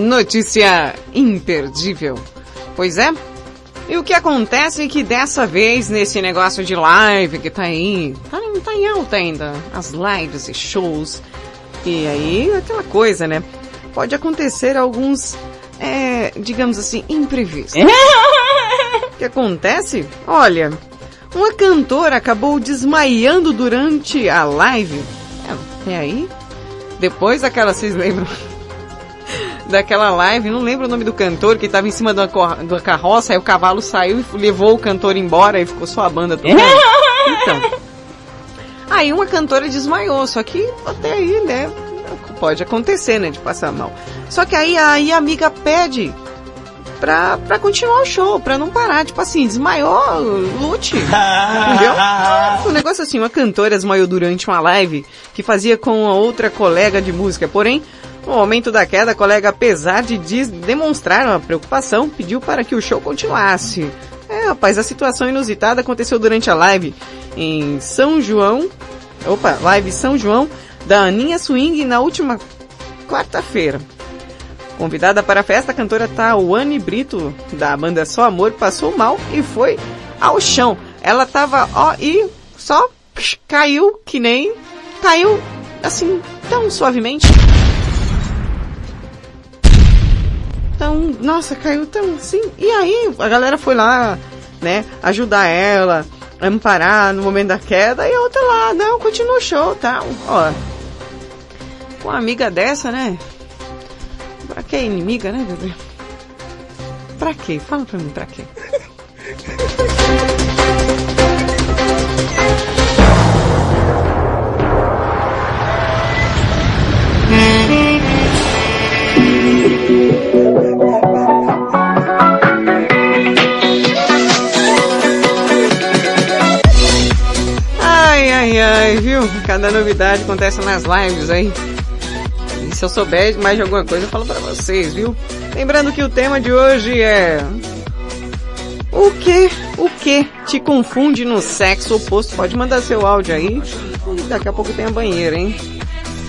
Notícia imperdível. Pois é. E o que acontece é que dessa vez, nesse negócio de live que tá aí, tá, tá em alta ainda, as lives e shows. E aí, aquela coisa, né? Pode acontecer alguns, é, digamos assim, imprevistos. o que acontece? Olha, uma cantora acabou desmaiando durante a live. É, aí? Depois daquela, vocês lembram? Daquela live, não lembro o nome do cantor que estava em cima da, da carroça, aí o cavalo saiu e levou o cantor embora e ficou só a banda tocando. então. Aí uma cantora desmaiou, só que até aí, né, pode acontecer, né, de passar mal. Só que aí, aí a amiga pede pra, pra continuar o show, pra não parar, tipo assim, desmaiou, lute, entendeu? Um negócio assim, uma cantora desmaiou durante uma live que fazia com a outra colega de música, porém, no momento da queda, a colega, apesar de demonstrar uma preocupação, pediu para que o show continuasse. É, rapaz, a situação inusitada aconteceu durante a live em São João, opa, live São João, da Aninha Swing na última quarta-feira. Convidada para a festa, a cantora Tawane Brito, da banda Só Amor, passou mal e foi ao chão. Ela tava, ó, e só caiu que nem, caiu assim, tão suavemente. Então, nossa, caiu tão assim. E aí, a galera foi lá, né, ajudar ela, amparar no momento da queda, e a outra lá, não, continua o show, tal. Ó, com uma amiga dessa, né? Pra que inimiga, né, bebê? Pra quê? Fala pra mim, pra quê? Ai, viu? Cada novidade acontece nas lives aí. E se eu souber mais de alguma coisa, eu falo pra vocês, viu? Lembrando que o tema de hoje é... O que, o que te confunde no sexo oposto? Pode mandar seu áudio aí. E daqui a pouco tem a banheira, hein?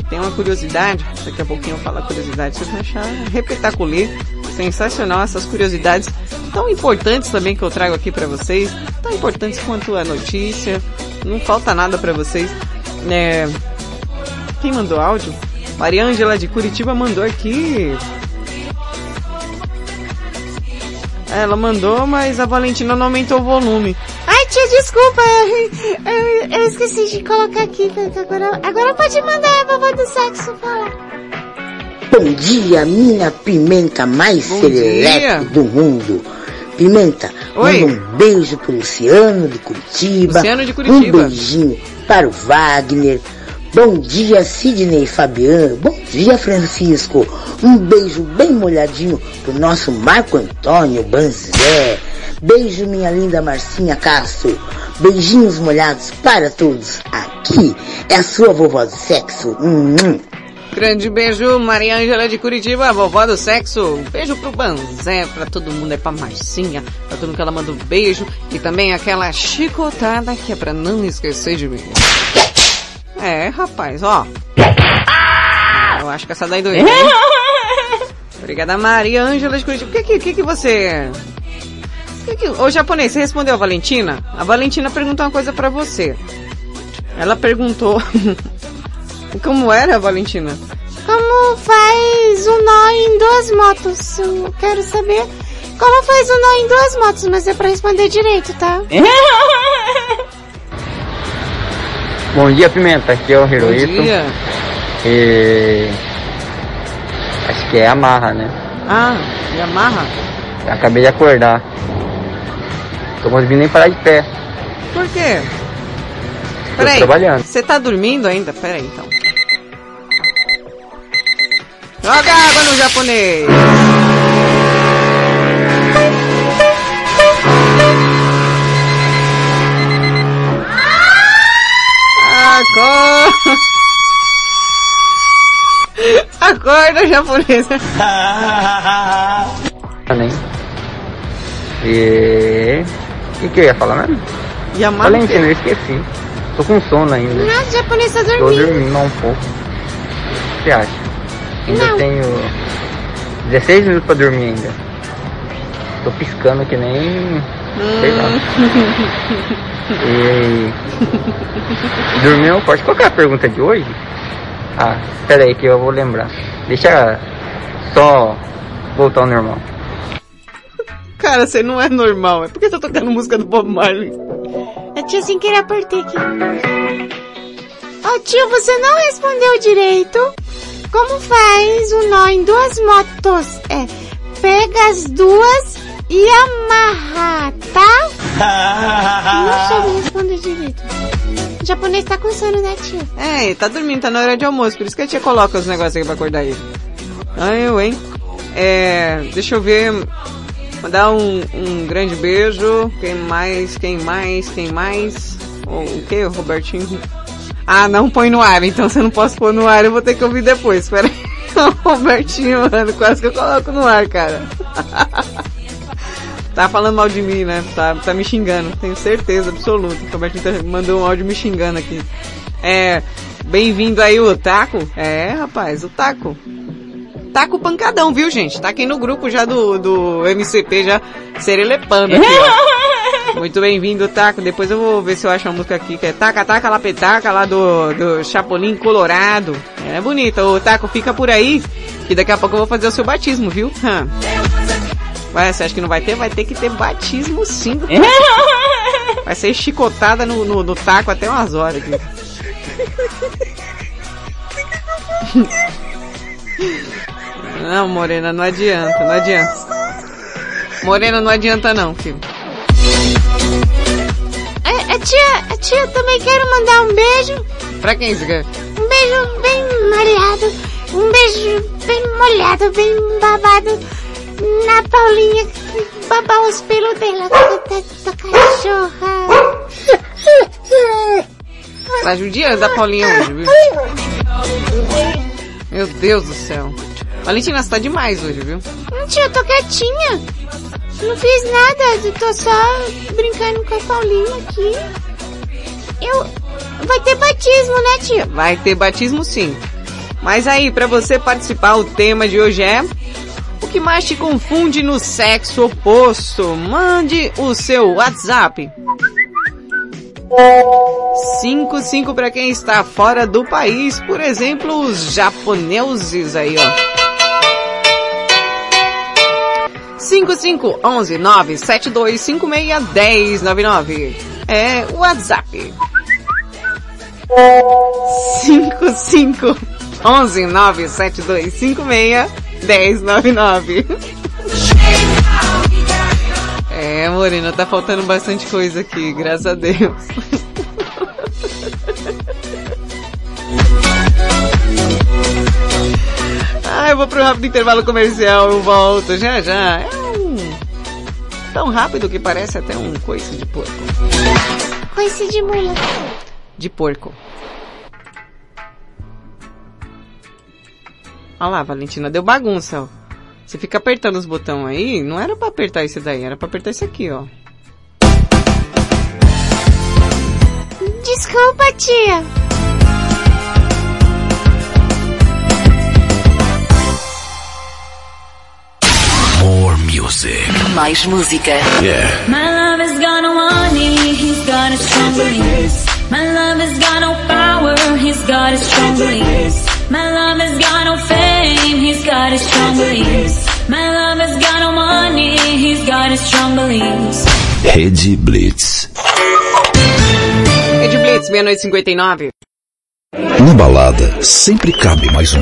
Tem uma curiosidade, daqui a pouquinho eu falo a curiosidade, vocês vão achar repetaculê, sensacional essas curiosidades tão importantes também que eu trago aqui para vocês, tão importantes quanto a notícia, não falta nada para vocês. É... Quem mandou áudio? Maria Ângela de Curitiba mandou aqui. Ela mandou, mas a Valentina não aumentou o volume. Ai, tia, desculpa. Eu, eu- eu esqueci de colocar aqui. Agora, agora pode mandar a vovó do sexo falar. Bom dia, minha pimenta mais Bom dia. do mundo. Pimenta, Oi. manda um beijo pro Luciano de Curitiba. Luciano de Curitiba. Um beijinho para o Wagner. Bom dia, Sidney Fabiano. Bom dia, Francisco. Um beijo bem molhadinho pro nosso Marco Antônio Banzé. Beijo, minha linda Marcinha Castro. Beijinhos molhados para todos. Aqui é a sua vovó do sexo. Hum, hum. Grande beijo, Maria Ângela de Curitiba, vovó do sexo. Um beijo pro Banzé, pra todo mundo, é pra Marcinha, pra todo mundo que ela manda um beijo. E também aquela chicotada que é pra não esquecer de mim. É, rapaz, ó. Eu acho que essa daí doeu. Obrigada, Maria Ângela de Curitiba. O que que, que, que você... Que que... Ô, japonês, você respondeu a Valentina? A Valentina perguntou uma coisa pra você. Ela perguntou... Como era, Valentina? Como faz um nó em duas motos? Eu quero saber como faz um nó em duas motos, mas é pra responder direito, tá? Bom dia, Pimenta. Aqui é o Hiroito. Bom dia. E... Acho que é amarra, né? Ah, Yamaha? Acabei de acordar. Tô conseguindo nem parar de pé. Por quê? Tô Peraí, trabalhando. você tá dormindo ainda? Peraí, então. Joga água no japonês! Acorda! Acorda, japonês! né? E... O que, que eu ia falar mesmo? Yamaha. Valentina, eu esqueci. Tô com sono ainda. Não, o japonês tá Tô dormindo. dormindo um pouco. O que você acha? Ainda Não. tenho 16 minutos pra dormir ainda. Tô piscando que nem. Sei lá. E. Dormiu forte. Qual que é a pergunta de hoje? Ah, pera aí que eu vou lembrar. Deixa só voltar ao normal. Cara, você não é normal. É porque você tá tocando música do Bob Marley. A tia sem querer apertei aqui. Ô tio, você não respondeu direito. Como faz um nó em duas motos? É, pega as duas e amarra, tá? Não soube responder direito. O japonês tá com sono, né, tio? É, ele tá dormindo, tá na hora de almoço, por isso que a tia coloca os negócios aqui pra acordar ele. Ah, eu, hein? É, deixa eu ver. Mandar um, um grande beijo. Quem mais? Quem mais? Quem mais? O, o que, Robertinho? Ah, não põe no ar, então se eu não posso pôr no ar, eu vou ter que ouvir depois. Espera aí. Robertinho, mano, quase que eu coloco no ar, cara. tá falando mal de mim, né? Tá, tá me xingando, tenho certeza absoluta. O Robertinho tá- mandou um áudio me xingando aqui. É, bem-vindo aí o Taco. É, rapaz, o Taco. Taco pancadão, viu, gente? Tá aqui no grupo já do, do MCP, já serelepando aqui, ó. Muito bem-vindo, Taco. Depois eu vou ver se eu acho uma música aqui que é Taca Taca Lapetaca, lá do, do Chapolin Colorado. É bonita. Ô, Taco, fica por aí, que daqui a pouco eu vou fazer o seu batismo, viu? Hã. Ué, você acha que não vai ter? Vai ter que ter batismo sim. Vai ser chicotada no, no, no taco até umas horas aqui. Não, Morena, não adianta, não adianta. Morena, não adianta não, filho. A, a tia, a tia também quero mandar um beijo. Pra quem você quer? Um beijo bem molhado. Um beijo bem molhado, bem babado. Na Paulinha que babar os pelos dela. Da, da, da cachorra. Tá judiando a Paulinha hoje, viu? Meu Deus do céu. Valentina, você tá demais hoje, viu? Hum, tia, eu tô quietinha. Não fiz nada, eu tô só brincando com a Paulinha aqui. Eu... Vai ter batismo, né, tia? Vai ter batismo sim. Mas aí, para você participar, o tema de hoje é o que mais te confunde no sexo oposto? Mande o seu WhatsApp. 55 para quem está fora do país, por exemplo, os japoneses aí, ó. 5511 97256 1099. É o WhatsApp. 55 11 97256 1099. É, Morena, tá faltando bastante coisa aqui, graças a Deus. Ah, eu vou pro rápido intervalo comercial, eu volto já já. É um... Tão rápido que parece até um coice de porco. Coice de mula. De porco. Olha lá, Valentina, deu bagunça, ó. Você fica apertando os botões aí, não era pra apertar esse daí, era pra apertar esse aqui, ó. Desculpa, tia. More music. Mais música. Yeah. My love has got no money, he's got his strong beliefs. My love has got no power, he's got his strong beliefs. My love has got no fame, he's got his strong beliefs. My love has got no money, he's got his strong beliefs. Rede Blitz. Rede Blitz, meia-noite e 59. Na balada, sempre cabe mais um.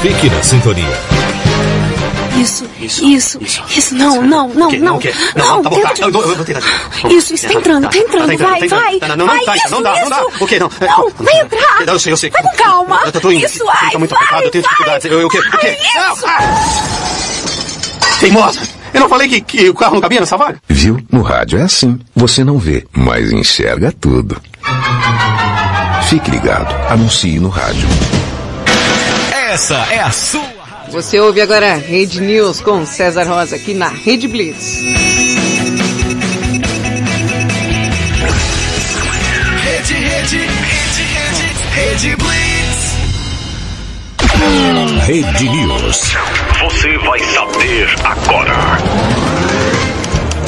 Fique na sintonia. Isso, isso, isso, não, não, não, não, O quê? Não, tá bom, tá. Eu, eu, eu vou tentar. Isso, isso, tá entrando, tá entrando, vai, vai. Não, não, vai, não, isso, não dá, não dá. isso. O quê? Não. Não, vai entrar. Eu sei, eu sei. Vai com calma. Eu tô indo. Isso, vai, Tá muito vai, apertado, eu tenho vai. dificuldades. Eu, eu, o quê? O quê? Isso. Teimosa! Eu não falei que, que o carro não cabia nessa vaga? Viu? No rádio é assim. Você não vê, mas enxerga tudo. Fique ligado. Anuncie no rádio. Essa é a sua. Você ouve agora Rede News com César Rosa aqui na Rede Blitz. Rede, rede, rede, rede, rede Blitz. Rede News. Você vai saber agora.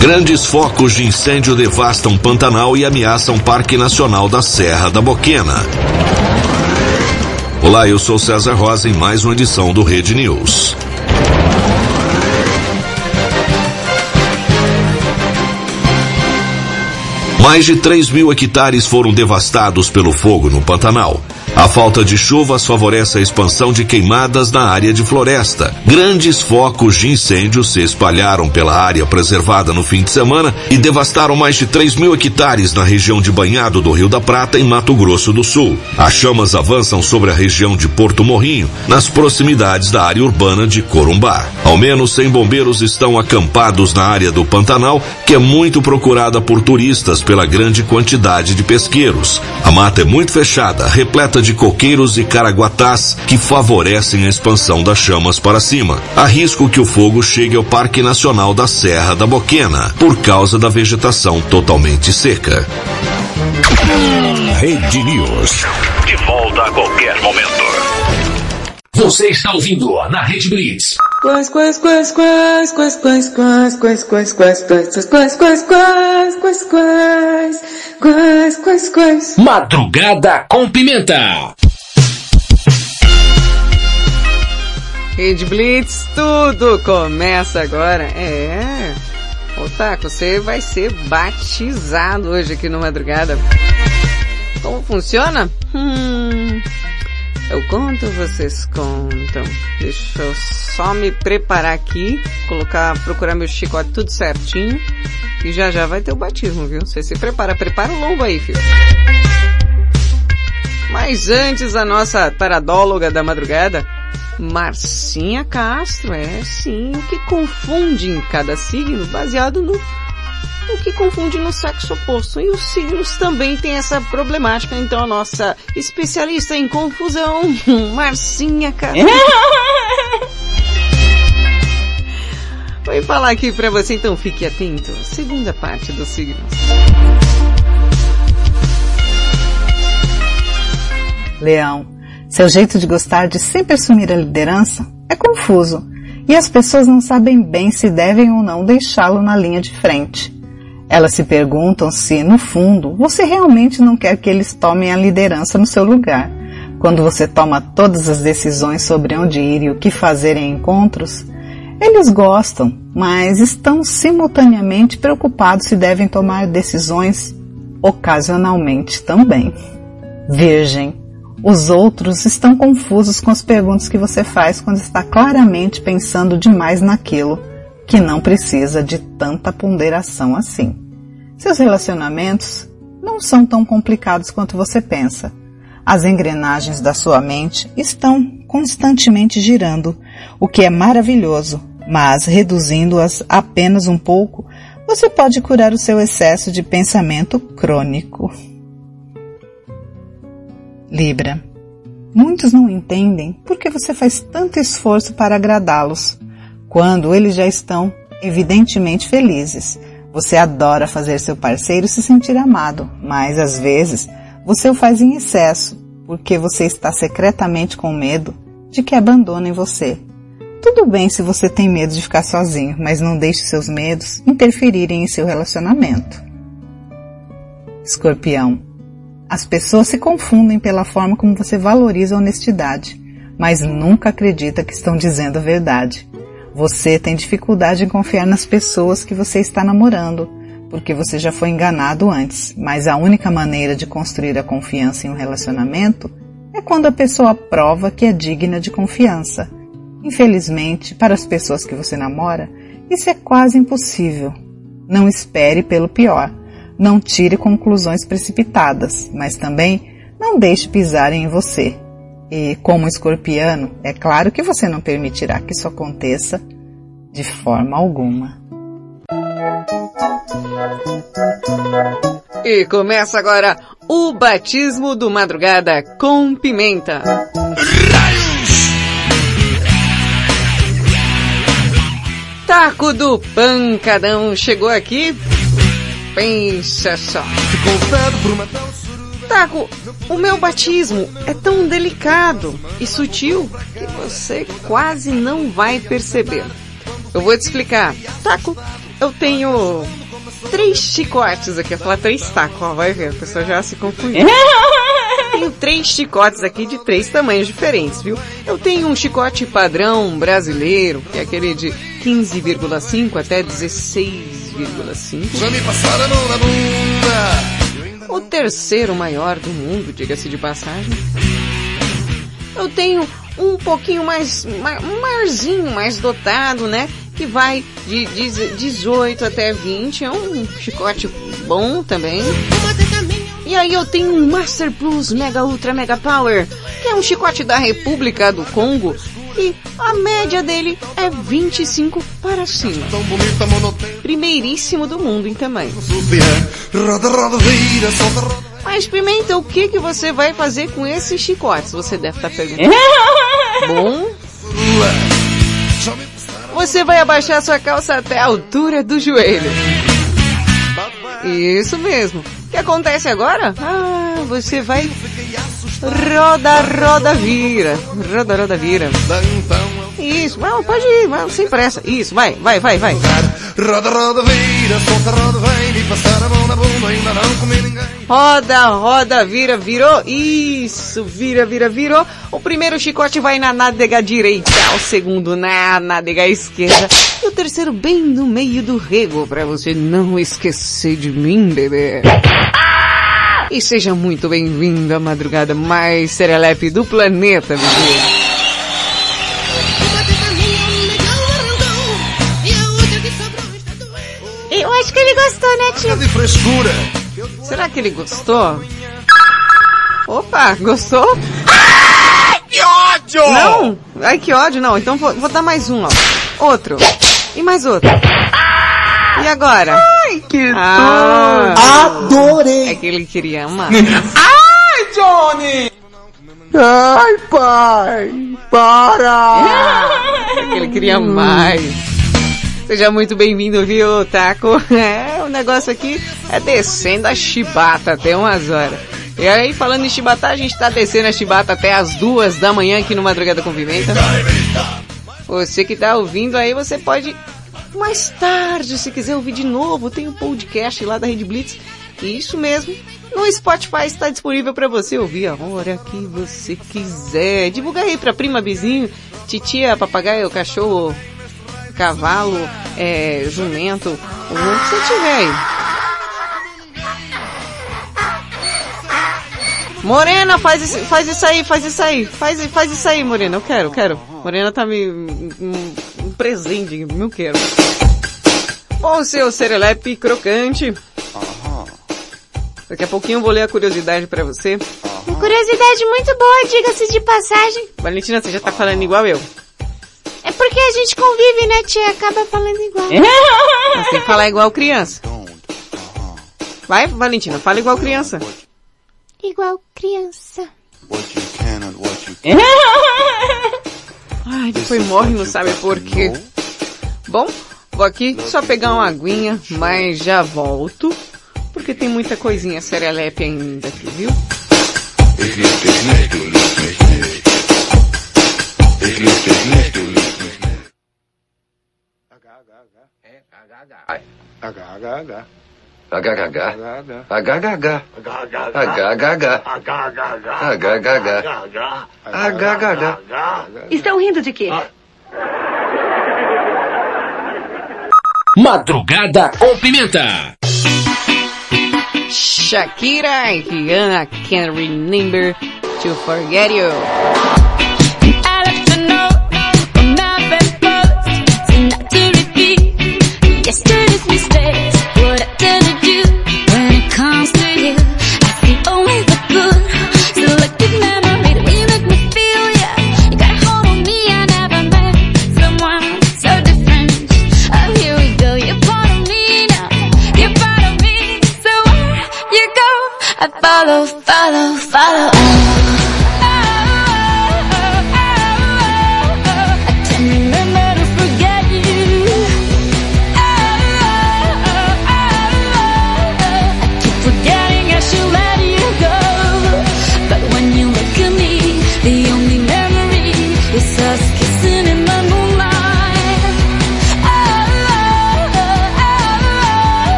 Grandes focos de incêndio devastam Pantanal e ameaçam Parque Nacional da Serra da Boquena. Olá, eu sou César Rosa em mais uma edição do Rede News. Mais de 3 mil hectares foram devastados pelo fogo no Pantanal. A falta de chuvas favorece a expansão de queimadas na área de floresta. Grandes focos de incêndio se espalharam pela área preservada no fim de semana e devastaram mais de 3 mil hectares na região de Banhado do Rio da Prata, em Mato Grosso do Sul. As chamas avançam sobre a região de Porto Morrinho, nas proximidades da área urbana de Corumbá. Ao menos 100 bombeiros estão acampados na área do Pantanal, que é muito procurada por turistas pela grande quantidade de pesqueiros. A mata é muito fechada, repleta de coqueiros e caraguatás que favorecem a expansão das chamas para cima. Há risco que o fogo chegue ao Parque Nacional da Serra da Boquena, por causa da vegetação totalmente seca. Rede News. De volta a qualquer momento. Você está ouvindo na Rede Blitz. Quais, quais, quais, quais, quais, quais, quais, quais, quais, quais, quais, quais, quais, quais, quais, quais, quais, quais, quais, quais. Madrugada com pimenta. Rede Blitz, tudo começa agora. É. Ô Taco, você vai ser batizado hoje aqui no Madrugada. Como funciona? Hum, eu conto, vocês contam. Deixa eu só me preparar aqui, colocar, procurar meu chicote tudo certinho. E já já vai ter o batismo, viu? Você se prepara, prepara o lombo aí, filho. Mas antes, a nossa taradóloga da madrugada, Marcinha Castro, é sim, o que confunde em cada signo baseado no o que confunde no sexo oposto. E os signos também têm essa problemática, então a nossa especialista em confusão, Marcinha Castro. Vou falar aqui pra você, então fique atento. Segunda parte dos signos. Leão, seu jeito de gostar de sempre assumir a liderança é confuso e as pessoas não sabem bem se devem ou não deixá-lo na linha de frente. Elas se perguntam se, no fundo, você realmente não quer que eles tomem a liderança no seu lugar. Quando você toma todas as decisões sobre onde ir e o que fazer em encontros, eles gostam, mas estão simultaneamente preocupados se devem tomar decisões ocasionalmente também. Virgem, os outros estão confusos com as perguntas que você faz quando está claramente pensando demais naquilo que não precisa de tanta ponderação assim. Seus relacionamentos não são tão complicados quanto você pensa. As engrenagens da sua mente estão constantemente girando, o que é maravilhoso, mas reduzindo-as apenas um pouco, você pode curar o seu excesso de pensamento crônico. Libra. Muitos não entendem por que você faz tanto esforço para agradá-los, quando eles já estão evidentemente felizes. Você adora fazer seu parceiro se sentir amado, mas às vezes você o faz em excesso, porque você está secretamente com medo de que abandonem você. Tudo bem se você tem medo de ficar sozinho, mas não deixe seus medos interferirem em seu relacionamento. Escorpião. As pessoas se confundem pela forma como você valoriza a honestidade, mas nunca acredita que estão dizendo a verdade. Você tem dificuldade em confiar nas pessoas que você está namorando, porque você já foi enganado antes, mas a única maneira de construir a confiança em um relacionamento é quando a pessoa prova que é digna de confiança. Infelizmente, para as pessoas que você namora, isso é quase impossível. Não espere pelo pior. Não tire conclusões precipitadas, mas também não deixe pisarem em você. E como escorpiano, é claro que você não permitirá que isso aconteça de forma alguma. E começa agora o batismo do madrugada com pimenta. Taco do pancadão chegou aqui. Pensa só. Taco, o meu batismo é tão delicado e sutil que você quase não vai perceber. Eu vou te explicar. Taco, eu tenho três chicotes aqui. Eu falar três tacos, ó, vai ver, a pessoa já se confundiu. tenho três chicotes aqui de três tamanhos diferentes, viu? Eu tenho um chicote padrão brasileiro, que é aquele de 15,5 até 16,5. O terceiro maior do mundo, diga-se de passagem. Eu tenho um pouquinho mais, um maiorzinho, mais dotado, né? Que vai de 18 até 20. É um chicote bom também. E aí eu tenho um Master Plus Mega Ultra Mega Power, que é um chicote da República do Congo, e a média dele é 25 para cima. Primeiríssimo do mundo em tamanho. Mas Pimenta, o que que você vai fazer com esses chicotes? Você deve estar perguntando. Bom, você vai abaixar sua calça até a altura do joelho. Isso mesmo. O que acontece agora? Ah, você vai roda, roda, vira. Roda, roda, vira. Isso, vai, pode ir, vai, sem pressa. Isso, vai, vai, vai, vai. Roda, roda, vira, solta, roda, vem, me passar a mão na bunda, ainda não comi ninguém. Roda, roda, vira, virou. Isso, vira, vira, virou. O primeiro chicote vai na nádega direita, o segundo na nádega esquerda e o terceiro bem no meio do rego, pra você não esquecer de mim, bebê. E seja muito bem-vindo à madrugada mais serelepe do planeta, bebê. Eu acho que ele gostou, né, tio? de frescura. Será que ele gostou? Opa, gostou? Que ódio! Não! Ai, que ódio, não. Então vou, vou dar mais um, ó. Outro. E mais outro. E agora? Que ah, Adorei! É que ele queria amar. Ai, Johnny! Ai, pai! Para! É que ele queria mais. Seja muito bem-vindo, viu, Taco? É, o negócio aqui é descendo a chibata até umas horas. E aí, falando em chibata, a gente tá descendo a chibata até as duas da manhã aqui no Madrugada com Pimenta. Você que tá ouvindo aí, você pode mais tarde, se quiser ouvir de novo, tem um podcast lá da Rede Blitz. Isso mesmo, no Spotify está disponível para você ouvir a hora que você quiser. Divulga aí pra prima, vizinho, titia, papagaio, cachorro, cavalo, é, jumento, o que você tiver aí. Morena, faz isso, faz isso aí, faz isso aí, faz, faz isso aí, Morena, eu quero, quero. Morena tá me, um, presente, eu quero. Bom, seu serelepe crocante. Daqui a pouquinho eu vou ler a curiosidade pra você. Uma curiosidade muito boa, diga-se de passagem. Valentina, você já tá falando igual eu. É porque a gente convive, né, tia? Acaba falando igual. Você tem que falar igual criança. Vai, Valentina, fala igual criança. Igual criança. Ai, depois morre, não sabe por quê. Bom, vou aqui só pegar uma aguinha, mas já volto. Porque tem muita coisinha serelepe ainda aqui, viu? Estão rindo de quê? Madrugada com Pimenta. Shakira e Rihanna can't remember to forget you. I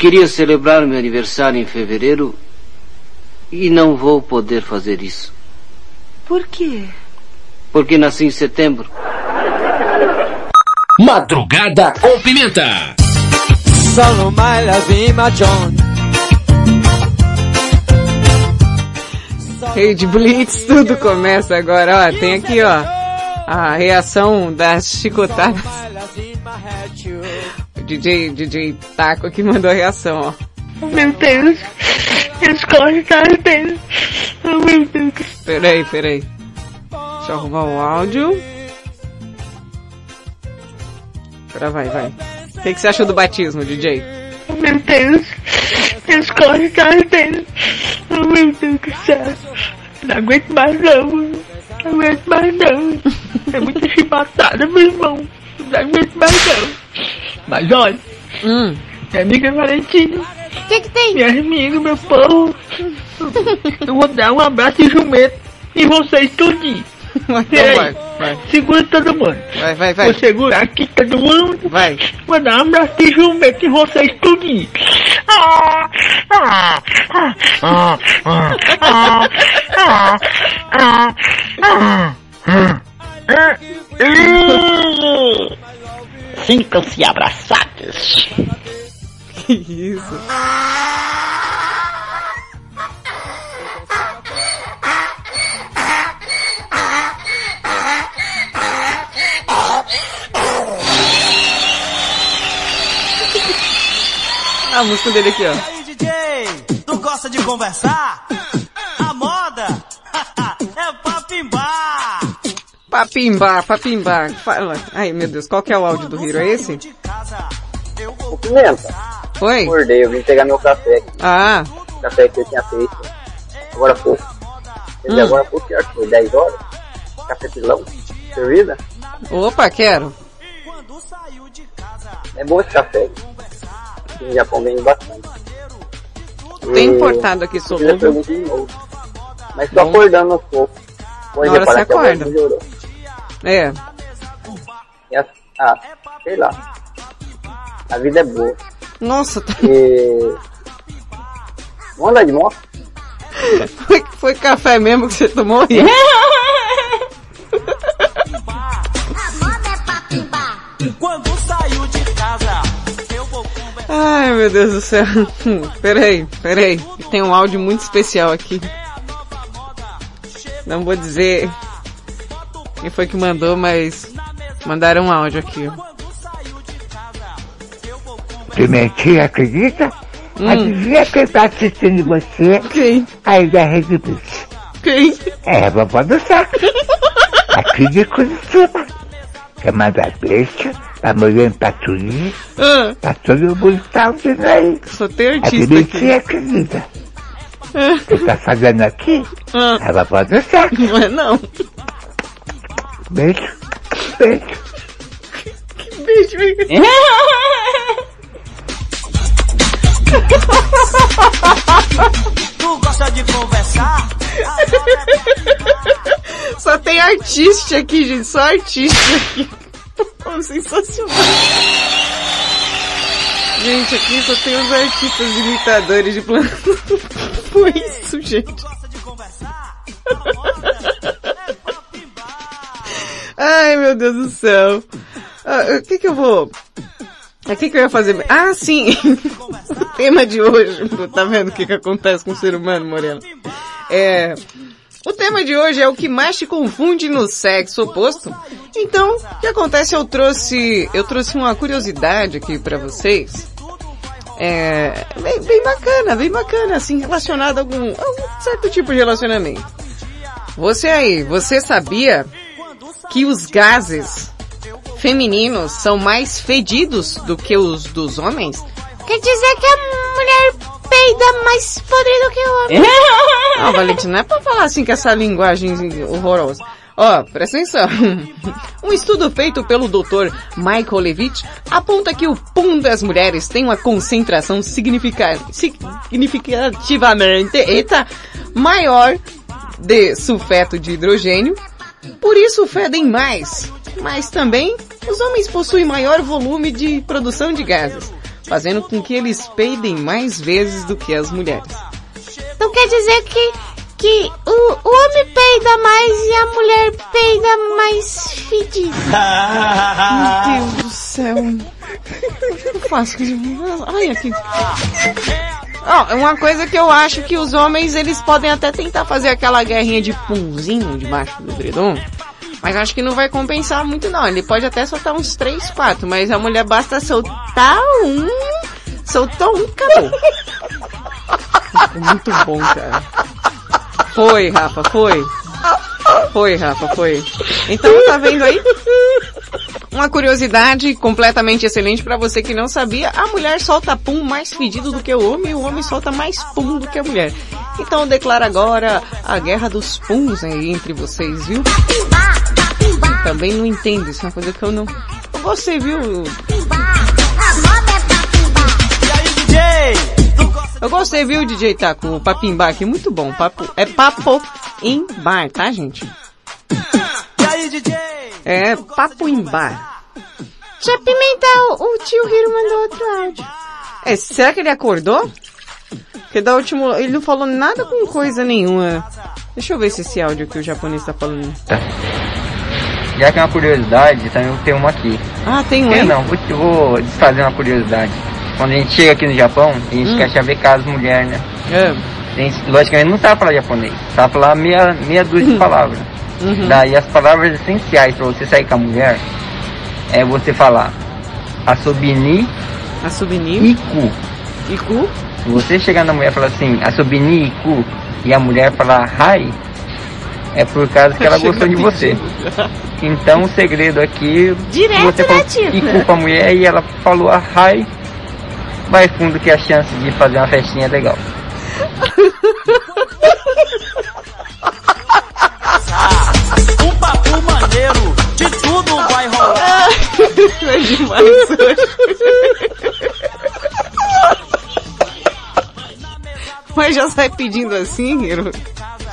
Queria celebrar meu aniversário em fevereiro e não vou poder fazer isso. Por quê? Porque nasci em setembro. Madrugada com pimenta. Solo my love in my John. Rede Blitz, tudo começa agora, ó. Tem aqui, ó, a reação das chicotadas. DJ, DJ Taco aqui mandou a reação, ó. Meu Deus, as costas dele. Oh, meu Deus. Peraí, peraí. Deixa eu arrumar o áudio. Agora vai, vai. O que, que você achou do batismo, DJ? Oh, meu Deus, as costas dele. Oh, meu Deus do céu. Não aguento mais não. Não aguento mais não. É muita chibatada, meu irmão. Não aguento mais não. Mas olha, hum. minha amiga Valentina. O que que tem? Minha amiga, meu povo. Eu vou dar um abraço de jumento em vocês tudinho. Então vai, vai. Segura todo mundo. Vai, vai, vai. Vou segurar aqui todo mundo. Vai. Vou dar um abraço de jumento em vocês tudinho. Ah, Sintam-se abraçados. Que isso? A música dele aqui, ó. aí, DJ, tu gosta de conversar? Papimbar, papimbar. Fala. Ai, meu Deus, qual que é o áudio do Hiro? É esse? Ô, Pimenta. Oi? Acordei, eu vim pegar meu café aqui. Ah, Café que eu tinha feito agora pouco. Hum. agora pouco, que acho que foi 10 horas. Café pilão. Servida? opa, quero. É bom esse café. No Japão vende bastante. Tem importado aqui, novo. Mas tô Bom. acordando aos poucos. Pode Na hora reparar você acorda. É. Ah, sei lá. A vida é boa. Nossa, tá... E... Vamos andar de moto? foi, foi café mesmo que você tomou? Quando saio de casa, eu vou Ai, meu Deus do céu. Hum, Peraí, peraí. Tem um áudio muito especial aqui. Não vou dizer quem foi que mandou, mas mandaram um áudio aqui. Pimentinha, acredita? Hum. Adivinha quem tá assistindo você? Quem? Aí da Rede Blitz. Quem? É, a vovó do saco. Aqui de Curitiba. Chamada Besta, tá morando pra tudo. Ah, Tá todo mundo tá ouvindo aí. só tem A artista Pimentinha, aqui. acredita? Você tá fazendo aqui? Ah. A vovó do saco. Não é não. Beijo. Beijo. Que beijo. Tu gosta de conversar? Só tem artista aqui, gente. Só artista aqui. Sensacional. Gente, aqui só tem os artistas imitadores de plano. Foi isso, gente. Ai, meu Deus do céu. Ah, O que que eu vou... O que que eu ia fazer? Ah, sim! o tema de hoje, tá vendo o que que acontece com o ser humano, Moreno? É... O tema de hoje é o que mais te confunde no sexo oposto. Então, o que acontece? Eu trouxe, eu trouxe uma curiosidade aqui pra vocês. É, bem, bem bacana, bem bacana, assim, relacionado a algum, a algum certo tipo de relacionamento. Você aí, você sabia que os gases femininos são mais fedidos do que os dos homens? Quer dizer que a mulher peida mais podre do que o homem. Não, Valentina, não é pra falar assim com essa linguagem horrorosa. Ó, presta atenção. Um estudo feito pelo Dr. Michael Levitt aponta que o pum das mulheres tem uma concentração significa- significativamente, eita, maior de sulfeto de hidrogênio, por isso fedem mais. Mas também os homens possuem maior volume de produção de gases, fazendo com que eles peidem mais vezes do que as mulheres. Então quer dizer que, que o, o homem peida mais e a mulher peida mais fedido. Meu Deus do céu. O que eu faço? Ai, aqui. Ó, uma coisa que eu acho que os homens, eles podem até tentar fazer aquela guerrinha de punzinho debaixo do edredom. Mas acho que não vai compensar muito não. Ele pode até soltar uns 3, 4, mas a mulher basta soltar um. Soltou um, acabou. Muito bom, cara. Foi, Rafa, foi. Foi, Rafa, foi. Então tá vendo aí? Uma curiosidade completamente excelente pra você que não sabia, a mulher solta pum mais fedido do que o homem e o homem solta mais pum do que a mulher. Então declara agora a guerra dos puns aí entre vocês, viu? Eu também não entendo, isso é uma coisa que eu não... Gostei, viu? Eu gostei, viu, DJ Taco? O papimba aqui, muito bom. Papo, é papo em bar, tá, gente? É papo em bar. Já pimentar, o, o tio Hiro mandou outro áudio. É, será que ele acordou? Porque da última, ele não falou nada com coisa nenhuma. Deixa eu ver se esse áudio que o japonês tá falando. Já que é uma curiosidade, também eu tenho uma aqui. Ah, tem um Eu não, vou, vou desfazer uma curiosidade. Quando a gente chega aqui no Japão, a gente Hum. quer chavecar as mulheres, né? É. A gente, logicamente não sabe falar japonês, sabe falar meia, meia dúzia de palavras. Uhum. Daí as palavras essenciais para você sair com a mulher é você falar asobini, asobini, iku. Iku? Se você chegar na mulher e falar assim, asobini, iku, e a mulher falar hai, é por causa que ela gostou de você. Então o segredo aqui, Direto, você falou Tita? iku pra mulher e ela falou a hai, vai fundo que a chance de fazer uma festinha legal. é demais Mas já sai pedindo assim, Hiro?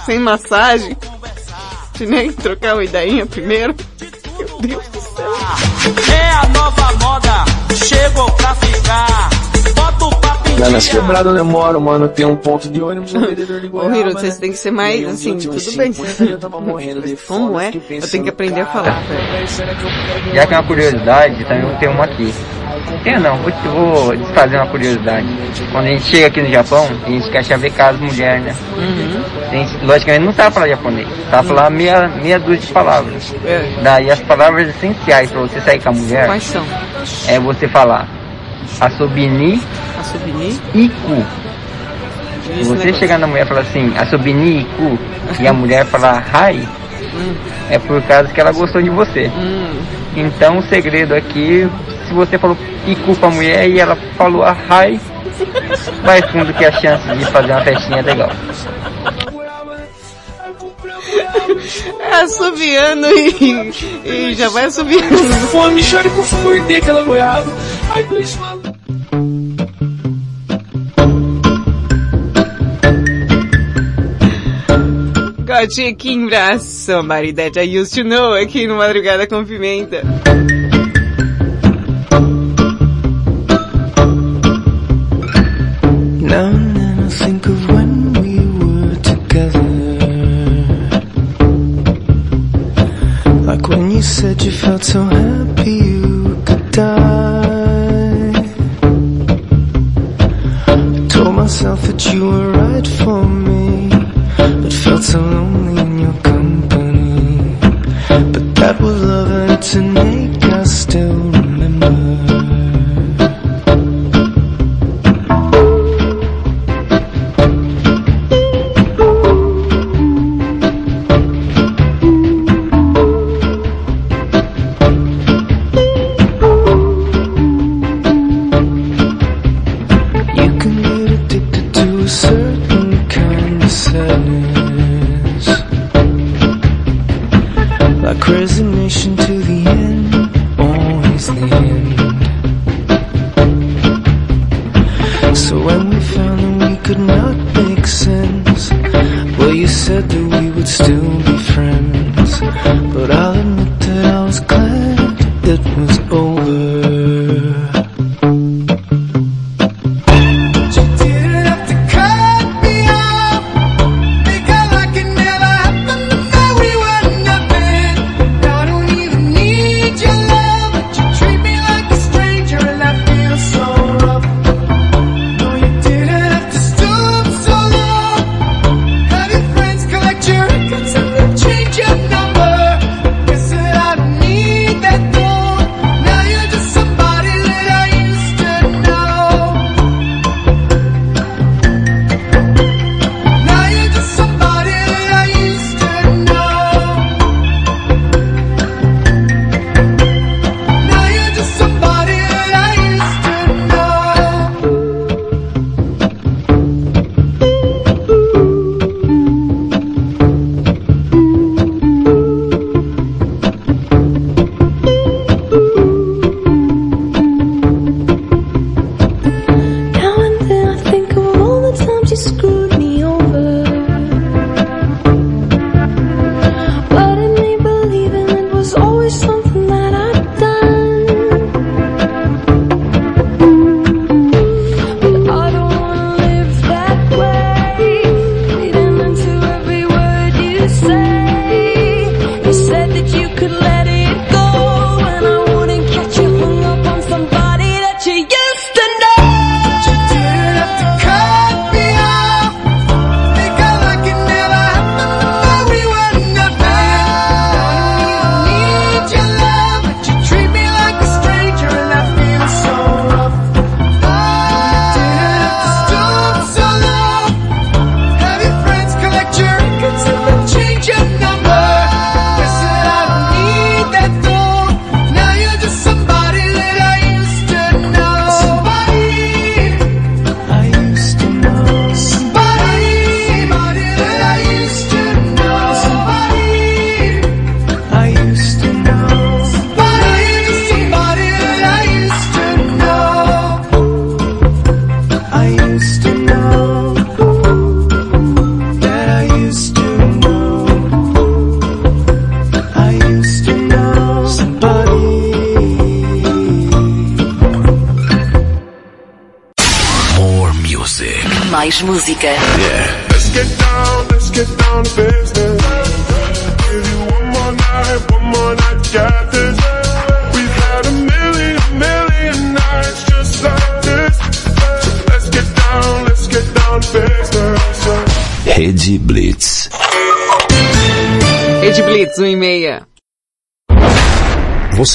Sem massagem? De nem trocar uma ideinha primeiro? Meu Deus do céu. É a nova moda, chegou pra ficar. Bota o Lá nas dia. quebradas onde eu moro, mano, tem um ponto de ônibus, um vendedor de Ô Hiro, né? vocês têm que ser mais assim, tudo bem. 50, eu tava morrendo de Como fome, é? fiquei Eu tenho que aprender a falar, velho. Já que é uma curiosidade, também tenho uma aqui. Tenho não, vou, vou desfazer uma curiosidade. Quando a gente chega aqui no Japão, a gente quer chavecar as mulheres, né? Uhum. A gente, logicamente não sabe falar japonês, sabe falar meia, meia dúzia de palavras. É. Daí as palavras essenciais para você sair com a mulher Quais são? é você falar asobini, Asobini, iku. Se você negócio. chegar na mulher e falar assim, asobini, iku, e a mulher falar hai, é por causa que ela gostou de você. Então o segredo aqui, se você falou iku pra mulher e ela falou a hai, vai fundo que a chance de fazer uma festinha é legal. É assoviando e, e já vai assoviando. Fome, chore favor, dê aquela goiaba. Ai, dois malucos. Got you Kimbra, somebody that I used to know aqui no Madrugada com Pimenta. Now you said you felt so happy you could die. Told myself that you were right for me, but felt so lonely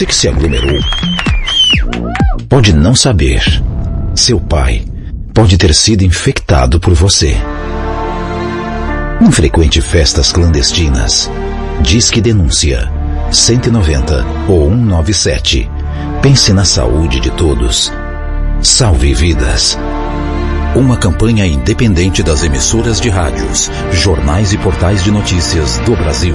Você que se aglomerou pode não saber. Seu pai pode ter sido infectado por você. Não frequente festas clandestinas. Diz que denúncia 190 ou 197. Pense na saúde de todos. Salve vidas. Uma campanha independente das emissoras de rádios, jornais e portais de notícias do Brasil.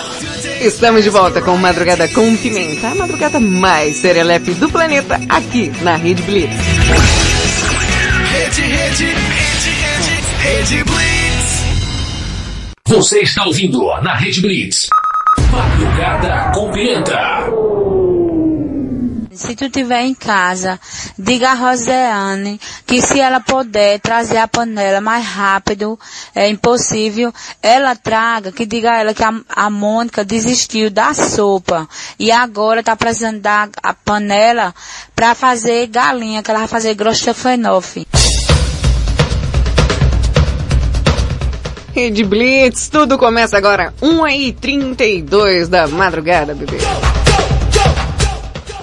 Estamos de volta com Madrugada com Pimenta, a madrugada mais serelepe do planeta, aqui na Rede Blitz. Rede, rede, rede, rede, Blitz. Você está ouvindo na Rede Blitz. Madrugada com Pimenta. Se tu estiver em casa, diga a Rosiane que se ela puder trazer a panela mais rápido, é impossível, ela traga, que diga a ela que a, a Mônica desistiu da sopa e agora está precisando da a panela para fazer galinha, que ela vai fazer grostofenofe. Rede Blitz, tudo começa agora, 1h32 da madrugada, bebê.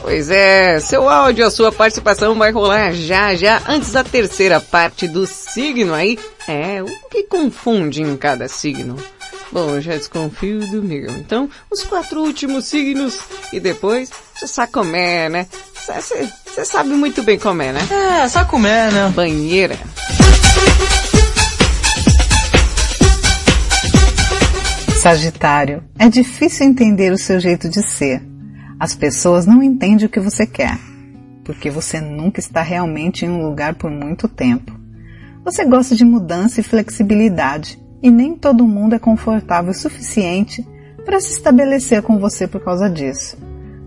Pois é, seu áudio, a sua participação vai rolar já já, antes da terceira parte do signo aí. É, o que confunde em cada signo? Bom, eu já desconfio do meu. Então, os quatro últimos signos e depois, você sabe comer, né? Você sabe muito bem comer, né? É, só comer, né? Banheira. Sagitário, é difícil entender o seu jeito de ser. As pessoas não entendem o que você quer, porque você nunca está realmente em um lugar por muito tempo. Você gosta de mudança e flexibilidade, e nem todo mundo é confortável o suficiente para se estabelecer com você por causa disso.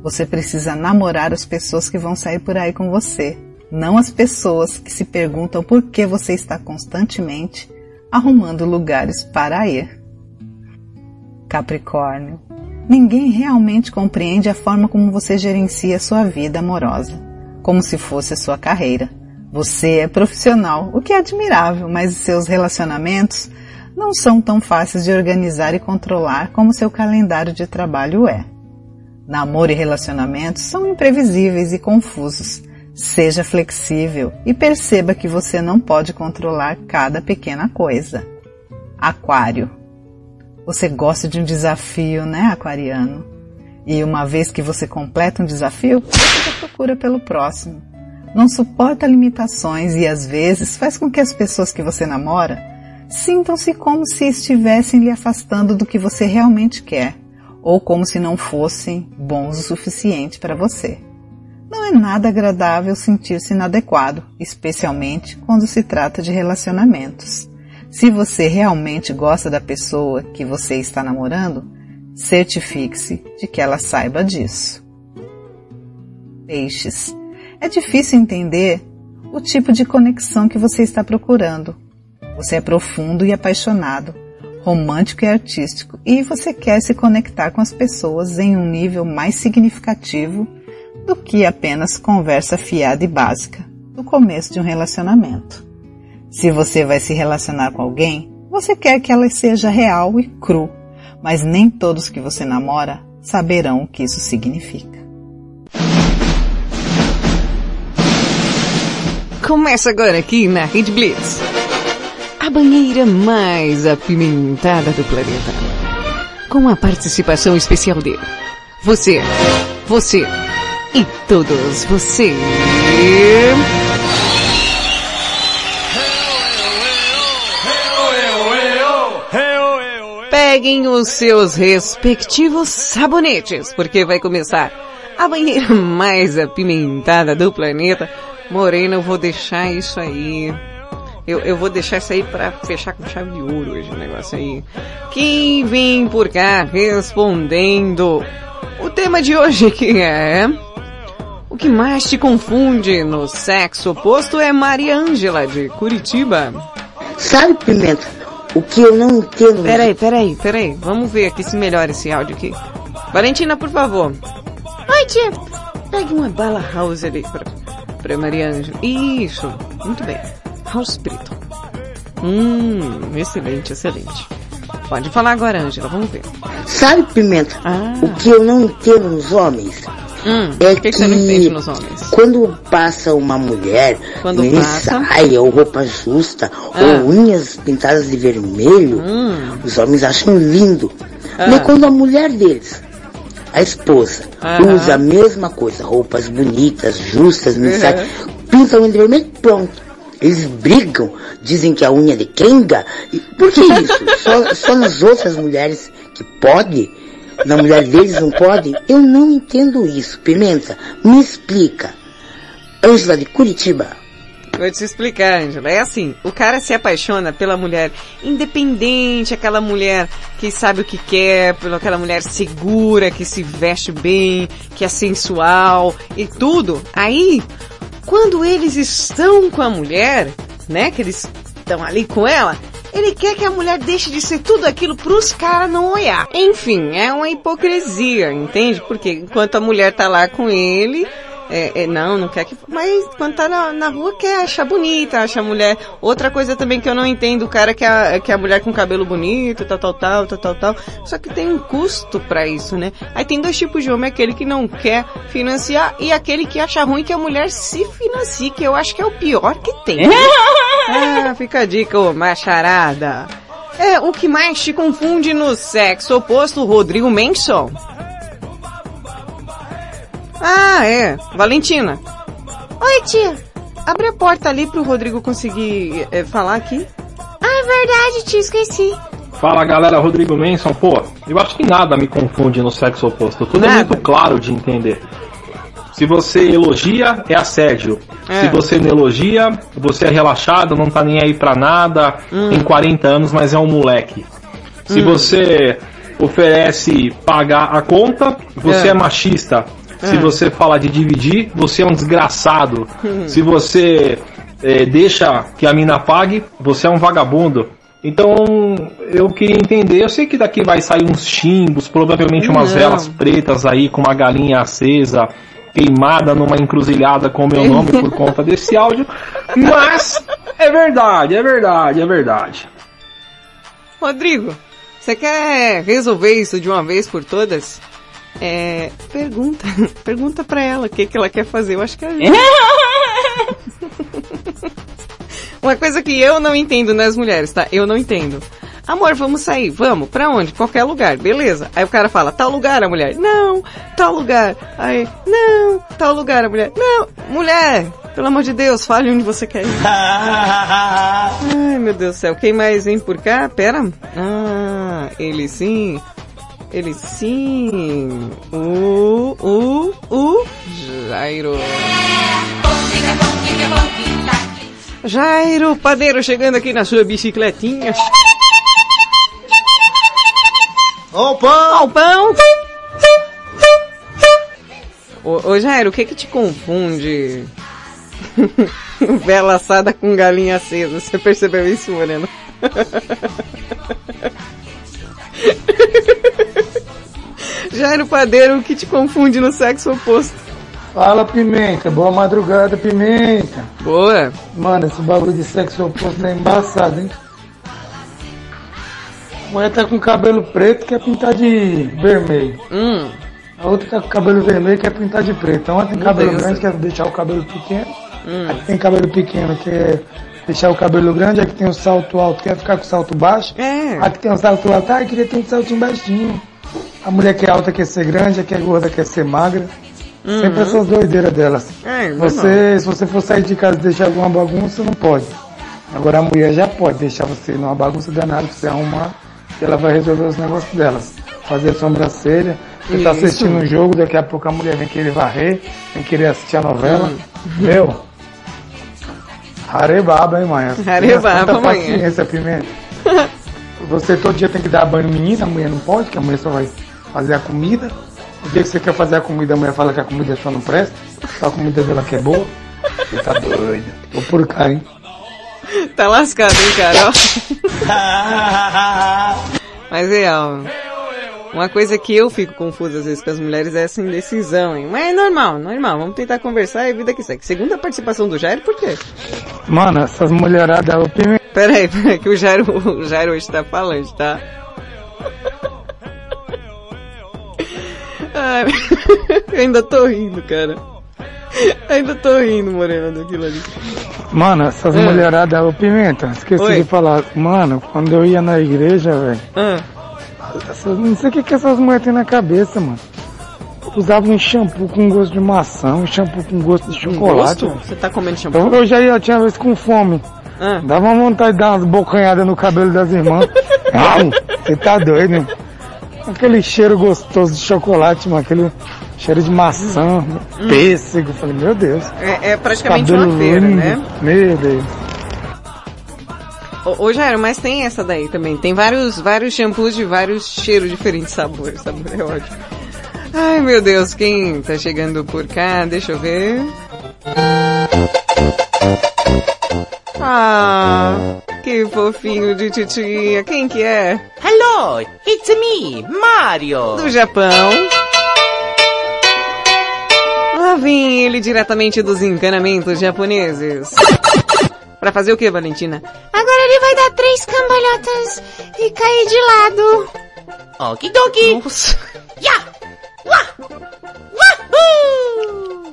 Você precisa namorar as pessoas que vão sair por aí com você, não as pessoas que se perguntam por que você está constantemente arrumando lugares para ir. Capricórnio. Ninguém realmente compreende a forma como você gerencia a sua vida amorosa, como se fosse a sua carreira. Você é profissional, o que é admirável, mas seus relacionamentos não são tão fáceis de organizar e controlar como seu calendário de trabalho é. Namoro e relacionamentos são imprevisíveis e confusos. Seja flexível e perceba que você não pode controlar cada pequena coisa. Aquário. Você gosta de um desafio, né, aquariano? E uma vez que você completa um desafio, você procura pelo próximo. Não suporta limitações e às vezes faz com que as pessoas que você namora sintam-se como se estivessem lhe afastando do que você realmente quer, ou como se não fossem bons o suficiente para você. Não é nada agradável sentir-se inadequado, especialmente quando se trata de relacionamentos. Se você realmente gosta da pessoa que você está namorando, Certifique-se de que ela saiba disso. Peixes. É difícil entender o tipo de conexão que você está procurando. Você é profundo e apaixonado, romântico e artístico, e você quer se conectar com as pessoas em um nível mais significativo do que apenas conversa fiada e básica no começo de um relacionamento. Se você vai se relacionar com alguém, você quer que ela seja real e cru, mas nem todos que você namora saberão o que isso significa. Começa agora aqui na Rede Blitz. A banheira mais apimentada do planeta. Com a participação especial de você, você e todos você. Peguem os seus respectivos sabonetes, porque vai começar a banheira mais apimentada do planeta. Morena, eu vou deixar isso aí. Eu, eu vou deixar isso aí pra fechar com chave de ouro hoje, o negócio aí. Quem vem por cá respondendo o tema de hoje que é... O que mais te confunde no sexo oposto é Maria Ângela, de Curitiba. Sabe, Pimenta, o que eu não entendo... Peraí, peraí, peraí. Vamos ver aqui se melhora esse áudio aqui. Valentina, por favor. Oi, tia. Pegue uma bala house ali pra, pra Maria Ângela. Isso, muito bem. House preto. Hum, excelente, excelente. Pode falar agora, Ângela, vamos ver. Sabe, Pimenta, o que eu não entendo nos homens Hum, é que, que você não entende nos homens? quando passa uma mulher Quando em passa? saia ou roupa justa Ah. ou unhas pintadas de vermelho, Hum. os homens acham lindo. Ah. Mas quando a mulher deles, a esposa, Aham. usa a mesma coisa, roupas bonitas, justas, Uhum. mensagens, pinta a unha de vermelho, pronto. Eles brigam, dizem que a unha é de Kenga. E Por que isso? só, só nas outras mulheres que pode? Na mulher deles não pode? Eu não entendo isso. Pimenta, me explica. Ângela de Curitiba. Vou te explicar, Angela. É assim, o cara se apaixona pela mulher independente, aquela mulher que sabe o que quer, pela aquela mulher segura, que se veste bem, que é sensual e tudo. Aí, quando eles estão com a mulher, né, que eles estão ali com ela, ele quer que a mulher deixe de ser tudo aquilo pros caras não olhar. Enfim, é uma hipocrisia, entende? Porque enquanto a mulher tá lá com ele, é, é, não, não quer que. Mas quando tá na, na rua quer achar bonita, acha a mulher. Outra coisa também que eu não entendo, o cara que a, que a mulher com cabelo bonito, tal, tal, tal, tal, tal, tal. Só que tem um custo pra isso, né? Aí tem dois tipos de homem, aquele que não quer financiar e aquele que acha ruim que a mulher se financie, que eu acho que é o pior que tem. ah, fica a dica, ô macharada. É, o que mais te confunde no sexo oposto, Rodrigo Menson? Ah, é. Valentina. Oi, tia. Abre a porta ali pro Rodrigo conseguir é, falar aqui. Ah, é verdade, tia, esqueci. Fala galera, Rodrigo Manson. Pô, eu acho que nada me confunde no sexo oposto. Tudo é Nada. muito claro de entender. Se você elogia, é assédio. É. Se você não elogia, você é relaxado, não tá nem aí pra nada, tem 40 anos, mas é um moleque. Se Hum. você oferece pagar a conta, você É. é, machista. Se É. você fala de dividir, você é um desgraçado. Hum. Se você eh, deixa que a mina pague, você é um vagabundo. Então, eu queria entender, eu sei que daqui vai sair uns chimbos, provavelmente umas Não. velas pretas aí com uma galinha acesa, queimada numa encruzilhada com o meu nome por conta desse áudio, mas é verdade, é verdade, é verdade. Rodrigo, você quer resolver isso de uma vez por todas? É, pergunta, pergunta pra ela o que, que ela quer fazer. Eu acho que é Uma coisa que eu não entendo nas mulheres, tá? Eu não entendo. Amor, vamos sair, vamos, pra onde? Qualquer lugar, beleza. Aí o cara fala, tal lugar, a mulher, não, tal lugar. Aí, não, tal lugar, a mulher, não, mulher, pelo amor de Deus, fale onde você quer ir. Ai, meu Deus do céu, quem mais vem por cá? Pera. Ah, ele sim. Ele sim. O, o, o Jairo. Jairo, padeiro chegando aqui na sua bicicletinha. Ó o pão! Ó o pão! Ô, ô Jairo, o que que te confunde? Vela assada com galinha acesa. Você percebeu isso, Moreno? Jairo Padeiro, o que te confunde no sexo oposto? Fala, Pimenta. Boa madrugada, Pimenta. Boa. Mano, esse bagulho de sexo oposto é embaçado, hein? A mulher tá com cabelo preto quer pintar de vermelho. Hum. A outra tá com cabelo vermelho quer pintar de preto. Uma tem Meu cabelo Deus. grande quer deixar o cabelo pequeno. Hum. A que tem cabelo pequeno quer deixar o cabelo grande. A que tem o salto alto quer ficar com o salto baixo. É. A que tem o salto alto, ah, queria ter um saltinho baixinho. A mulher que é alta quer ser grande, a que é gorda quer ser magra. Uhum. Sempre essas doideiras delas. É. Você, se você for sair de casa e deixar alguma bagunça, não pode. Agora a mulher já pode deixar você numa bagunça danada pra você arrumar e ela vai resolver os negócios delas. Fazer sobrancelha, você tá Isso. assistindo um jogo, daqui a pouco a mulher vem querer varrer, vem querer assistir a novela. Hum. Meu, arebaba, hein, mãe? Arebaba, mãe. paciência, pimenta. Você todo dia tem que dar banho menina, a mulher não pode, que a mulher só vai fazer a comida. O dia que você quer fazer a comida, a mulher fala que a comida só não presta, só a comida dela que é boa. Você tá doido. Vou por cá, hein? Tá lascado, hein, cara? Ó. Mas real. Uma coisa que eu fico confusa às vezes com as mulheres é essa indecisão, hein? Mas é normal, normal. Vamos tentar conversar e a vida que segue. Segunda participação do Jairo, por quê? Mano, essas mulheradas, o pimenta. Peraí, peraí, que o Jairo, o Jairo hoje tá falante, tá? Ai, eu ainda tô rindo, cara. Ainda tô rindo, Morena, daquilo ali. Mano, essas Ah. mulheradas, ô Pimenta, esqueci Oi. de falar. Mano, quando eu ia na igreja, velho. Ah. Essas- Não sei o que, que essas mulheres têm na cabeça, mano. Usavam um shampoo com gosto de maçã, um shampoo com gosto de chocolate. Gosto? Você tá comendo shampoo? Eu, eu já ia, tinha vez com fome. Ah. Dava uma vontade de dar umas bocanhadas no cabelo das irmãs. Não, você tá doido, né? Aquele cheiro gostoso de chocolate, mano. Aquele cheiro de maçã, pêssego. Eu Falei, meu Deus. É, é praticamente cabelo uma feira, lindo. né? Meu Deus. Ô, Jairo, mas tem essa daí também. Tem vários, vários shampoos de vários cheiros diferentes, sabores. Sabor é ótimo. Ai, meu Deus, quem tá chegando por cá? Deixa eu ver. Ah, que fofinho de titia. Quem que é? Hello, it's me, Mario. Do Japão. Lá vem ele diretamente dos encanamentos japoneses. Pra fazer o que, Valentina? Vai dar três cambalhotas e cair de lado. Okidoki. Nossa. Ya! Wah! Wahoo!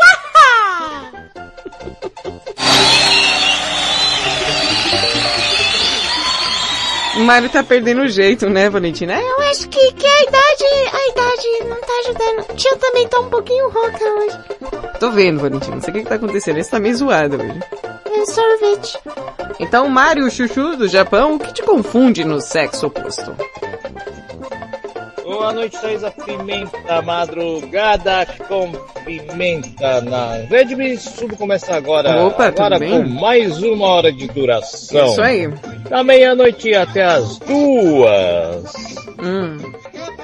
Waha! O Mário tá perdendo o jeito, né, Valentina? Eu acho que, que a idade, a idade não tá ajudando. O tio também tá um pouquinho rouca hoje. tô vendo, Valentina. Não sei o que, que tá acontecendo. Esse tá meio zoado hoje. Sorvete. Então, Mário Chuchu do Japão, o que te confunde no sexo oposto? Boa noite, Thaisa Pimenta, madrugada com pimenta na Rede Bis. Tudo começa agora. Opa, agora com mais uma hora de duração. Isso aí. Da meia-noite até as duas. Hum.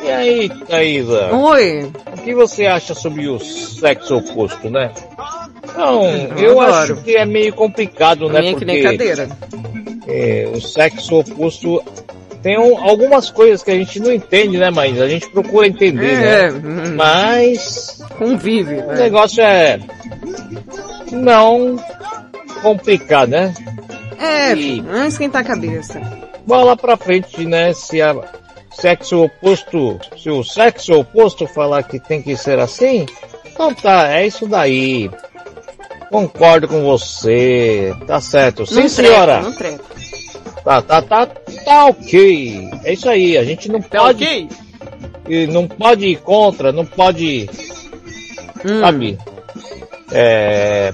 E aí, Thaisa? Oi. O que você acha sobre o sexo oposto, né? Não, Eu eu, acho que é meio complicado, né? Nem que nem cadeira. é, o sexo oposto tem um- algumas coisas que a gente não entende, né? Mas a gente procura entender, É, né? Mas Convive, o né? negócio é não complicado, né? É, E- não esquentar a cabeça. Bola pra frente, né? Se a sexo oposto, se o sexo oposto falar que tem que ser assim, então tá, é isso daí. Concordo com você, tá certo. Sim, Não senhora. não. Tá, tá, tá, tá ok. É isso aí, a gente não Tá pode. ok? e Não pode ir contra, não pode. Hum. Sabe? É.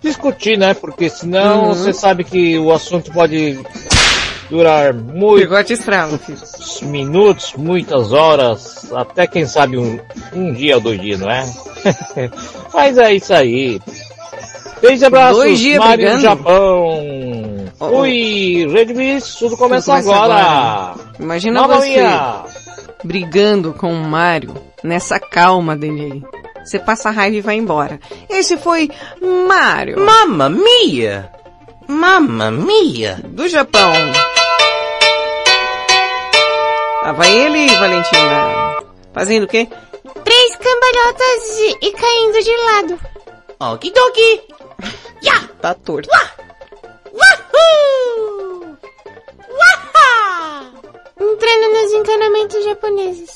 Discutir, né? Porque senão Uhum. você sabe que o assunto pode durar muito. Bigode estrala, filho. Minutos, muitas horas, até quem sabe um, um dia ou dois dias, não é? Mas é isso aí. Beijo e abraços, Dois dias Mário brigando? Japão. Oh, oh. Fui, Rede tudo começa, começa agora. agora. Imagina você brigando com o Mario nessa calma dele aí. Você passa a raiva e vai embora. Esse foi Mario. Mamma mia! Mamma mia! Do Japão. Ah, vai ele, Valentina. Fazendo o quê? Três cambalhotas e, e caindo de lado. Okidoki! Ya! Tá torto. Wahoo! Waha! Entrando nos encanamentos japoneses.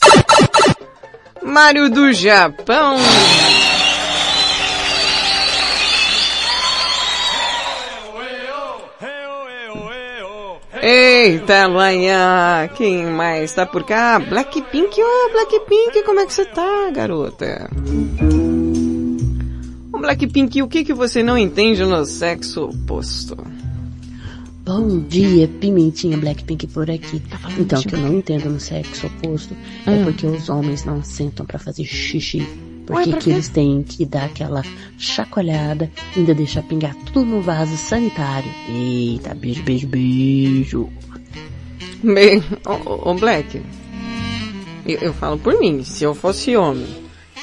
Mario do Japão. Eita, Lanha, quem mais tá por cá? Blackpink, ô Blackpink, como é que você tá, garota? Ô Blackpink, o que que você não entende no sexo oposto? Bom dia, Pimentinha Blackpink por aqui. Então, o que eu não entendo no sexo oposto é Hum. porque os homens não sentam pra fazer xixi. Porque Ué, que eles têm que dar aquela chacoalhada, ainda deixar pingar tudo no vaso sanitário. Eita, beijo, beijo, beijo. Bem, ô, ô, ô, Black, eu, eu falo por mim, se eu fosse homem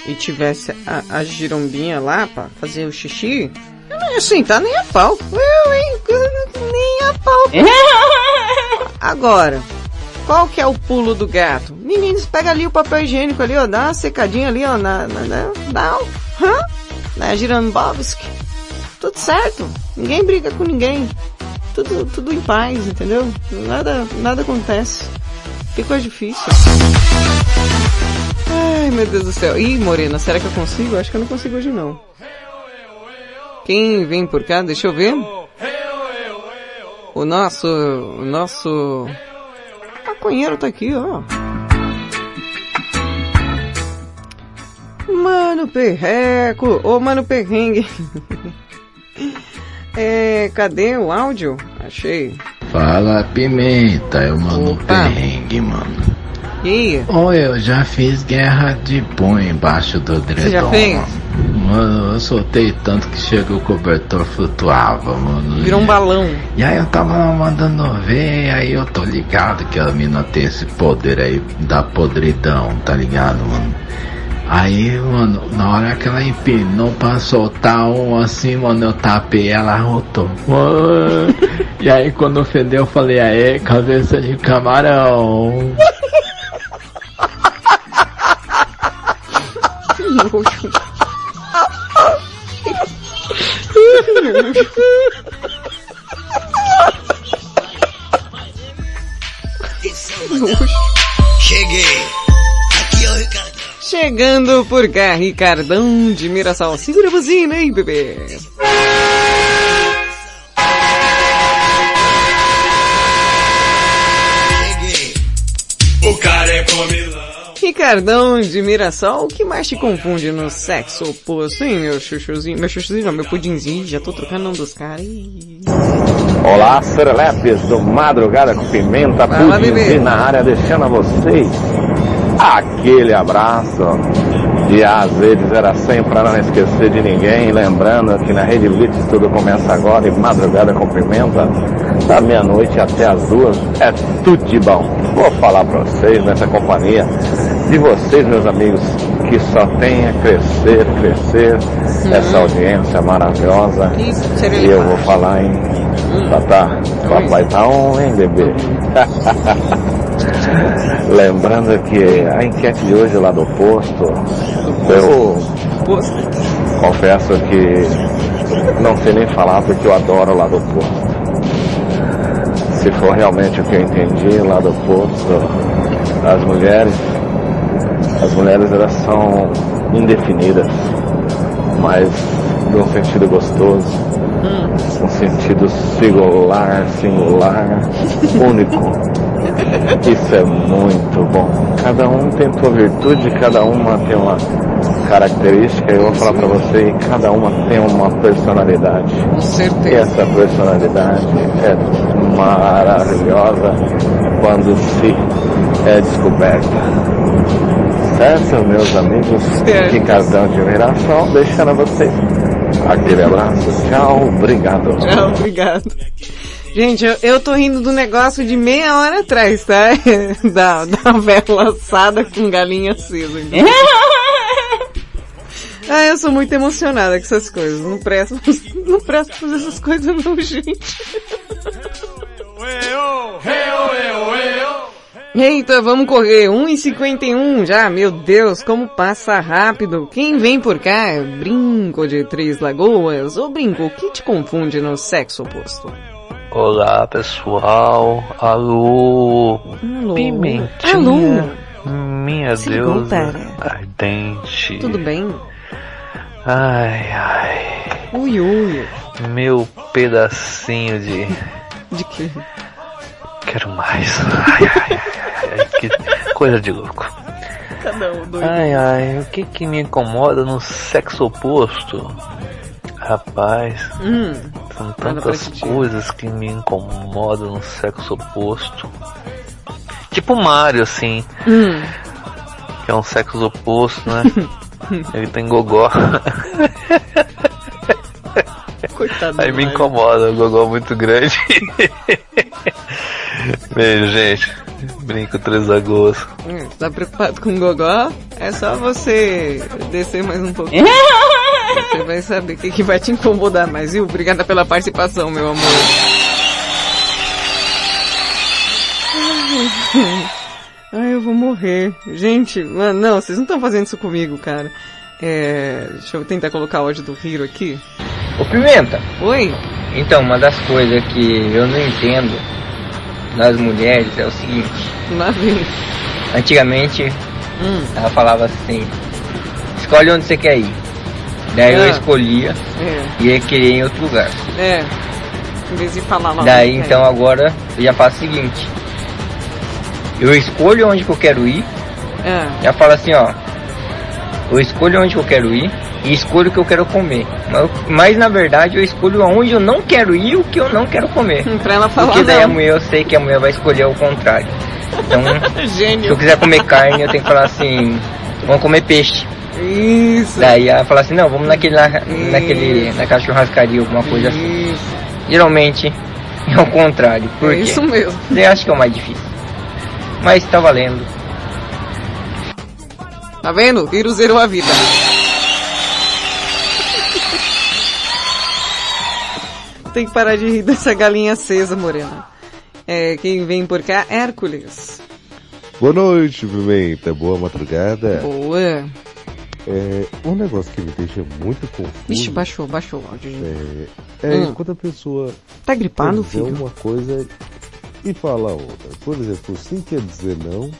e tivesse a, a girombinha lá pra fazer o xixi, eu não ia sentar nem a pau. Eu, hein, nem a pau. Agora, qual que é o pulo do gato? Meninos, pega ali o papel higiênico ali, ó, dá uma secadinha ali, ó, na, na, na dá um, hã? Na Girambowski. Tudo certo. Ninguém briga com ninguém. Tudo, tudo em paz, entendeu? Nada, nada acontece. Que coisa difícil. Ai, meu Deus do céu. Ih, Morena, será que eu consigo? Acho que eu não consigo hoje não. Quem vem por cá? Deixa eu ver. O nosso, o nosso maconheiro tá aqui, ó. Mano Perreco, ô Mano Perrengue. é, cadê o áudio? Achei. Fala Pimenta, é o Mano Perrengue, mano. E aí? Ô, eu já fiz guerra de punho embaixo do dredom. já fez? Mano, eu soltei tanto que chegou o cobertor flutuava, mano. Virou um balão. E aí eu tava mandando ver, aí eu tô ligado que a mina tem esse poder aí da podridão, tá ligado, mano? Aí, mano, na hora que ela empinou pra soltar um assim, mano, eu tapei ela rotou. Mano. E aí quando fedeu eu falei, aê, cabeça de camarão. Que nojo. Cheguei. Aqui é o Ricardo. Chegando por cá, Ricardão de Mirassol. Segura a buzina aí, bebê. Ricardão de Mirassol, o que mais te confunde no sexo oposto, hein, meu chuchuzinho? Meu chuchuzinho não, meu pudinzinho, já tô trocando nome dos caras. Olá, serelepes do Madrugada com Pimenta, Fala. Pudinzinho na área, deixando a vocês aquele abraço. E às vezes era sempre para não esquecer de ninguém, lembrando que na Rede Blitz tudo começa agora e Madrugada com Pimenta, da meia-noite até as duas, é tudo de bom. Vou falar para vocês nessa companhia de vocês, meus amigos, que só tem a crescer, crescer, essa audiência maravilhosa. E eu vou falar, hein? Tatá, papai tá on, hein, bebê? Lembrando que a enquete de hoje lá do posto, eu confesso que não sei nem falar porque eu adoro lá do posto. Se for realmente o que eu entendi lá do posto, as mulheres, as mulheres elas são indefinidas, mas num sentido gostoso, um sentido singular, singular, único. Isso é muito bom. Cada um tem sua virtude, cada uma tem uma característica. Eu vou falar pra você, cada uma tem uma personalidade. Com certeza. E essa personalidade é maravilhosa quando se é descoberta. Certo, meus amigos? Certo. Ricardão de Mirassol, deixando a vocês aquele abraço. Tchau, obrigado. Tchau, obrigado. Gente, eu, eu tô rindo do negócio de meia hora atrás, tá? Da, da vela assada com galinha acesa. entendeu? ah, eu sou muito emocionada com essas coisas. Não presto, não presto fazer essas coisas não, gente. Eita, vamos correr. 1h51 já, meu Deus, como passa rápido. Quem vem por cá é Brinco de Três Lagoas. Ô Brinco, o que te confunde no sexo oposto? Olá pessoal, alô, Alô. pimentinha, Alô. minha Se deusa ardente. Tudo bem? Ai, ai, Ui, ui. meu pedacinho de De quê? Quero mais. Ai, ai, ai, ai, que coisa de louco. Cada um doido. Ai, ai, o que que me incomoda no sexo oposto? Rapaz, Hum. são tantas coisas que me incomodam no sexo oposto. Tipo Mario, assim. Hum. Que é um sexo oposto, né? Ele tem gogó. Coitado Aí me Mario. incomoda, o gogó muito grande. Beijo, gente. Brinco três agosto. Hum, Tá preocupado com o gogó? É só você descer mais um pouquinho. Você vai saber o que, que vai te incomodar mais, viu? Obrigada pela participação, meu amor. Ai, eu vou morrer. Gente, mano, não, vocês não estão fazendo isso comigo, cara. É, deixa eu tentar colocar o áudio do Hiro aqui. Ô Pimenta. Oi. Então, uma das coisas que eu não entendo das mulheres é o seguinte. Antigamente, Hum. ela falava assim, escolhe onde você quer ir. Daí eu Ah. escolhia É, e ia querer ir em outro lugar. é. Em vez de falar lá. Daí onde então agora eu já faço o seguinte. Eu escolho onde que eu quero ir. É. Já falo assim, ó. Eu escolho onde eu quero ir e escolho o que eu quero comer. Mas, mas, na verdade eu escolho aonde eu não quero ir e o que eu não quero comer. pra ela falar Porque daí a não. mulher eu sei que a mulher vai escolher o contrário. Então, Gênio. se eu quiser comer carne, eu tenho que falar assim, vamos comer peixe. Isso. Daí ela fala assim, não, vamos naquele, lá- naquele, naquela churrascaria, alguma coisa assim. Geralmente é o contrário. Por É quê? isso mesmo. Eu acho que é o mais difícil. Mas tá valendo. Tá vendo? Hiro zerou a vida. Tem que parar de rir dessa galinha acesa, Morena. É, quem vem por cá, Hércules. Boa noite, Pimenta. Boa madrugada. Boa. É, um negócio que me deixa muito confuso. Ixi, baixou, baixou o áudio. É, é Hum. quando a pessoa Tá gripado, filho? uma coisa e fala outra. Por exemplo, sim quer dizer não,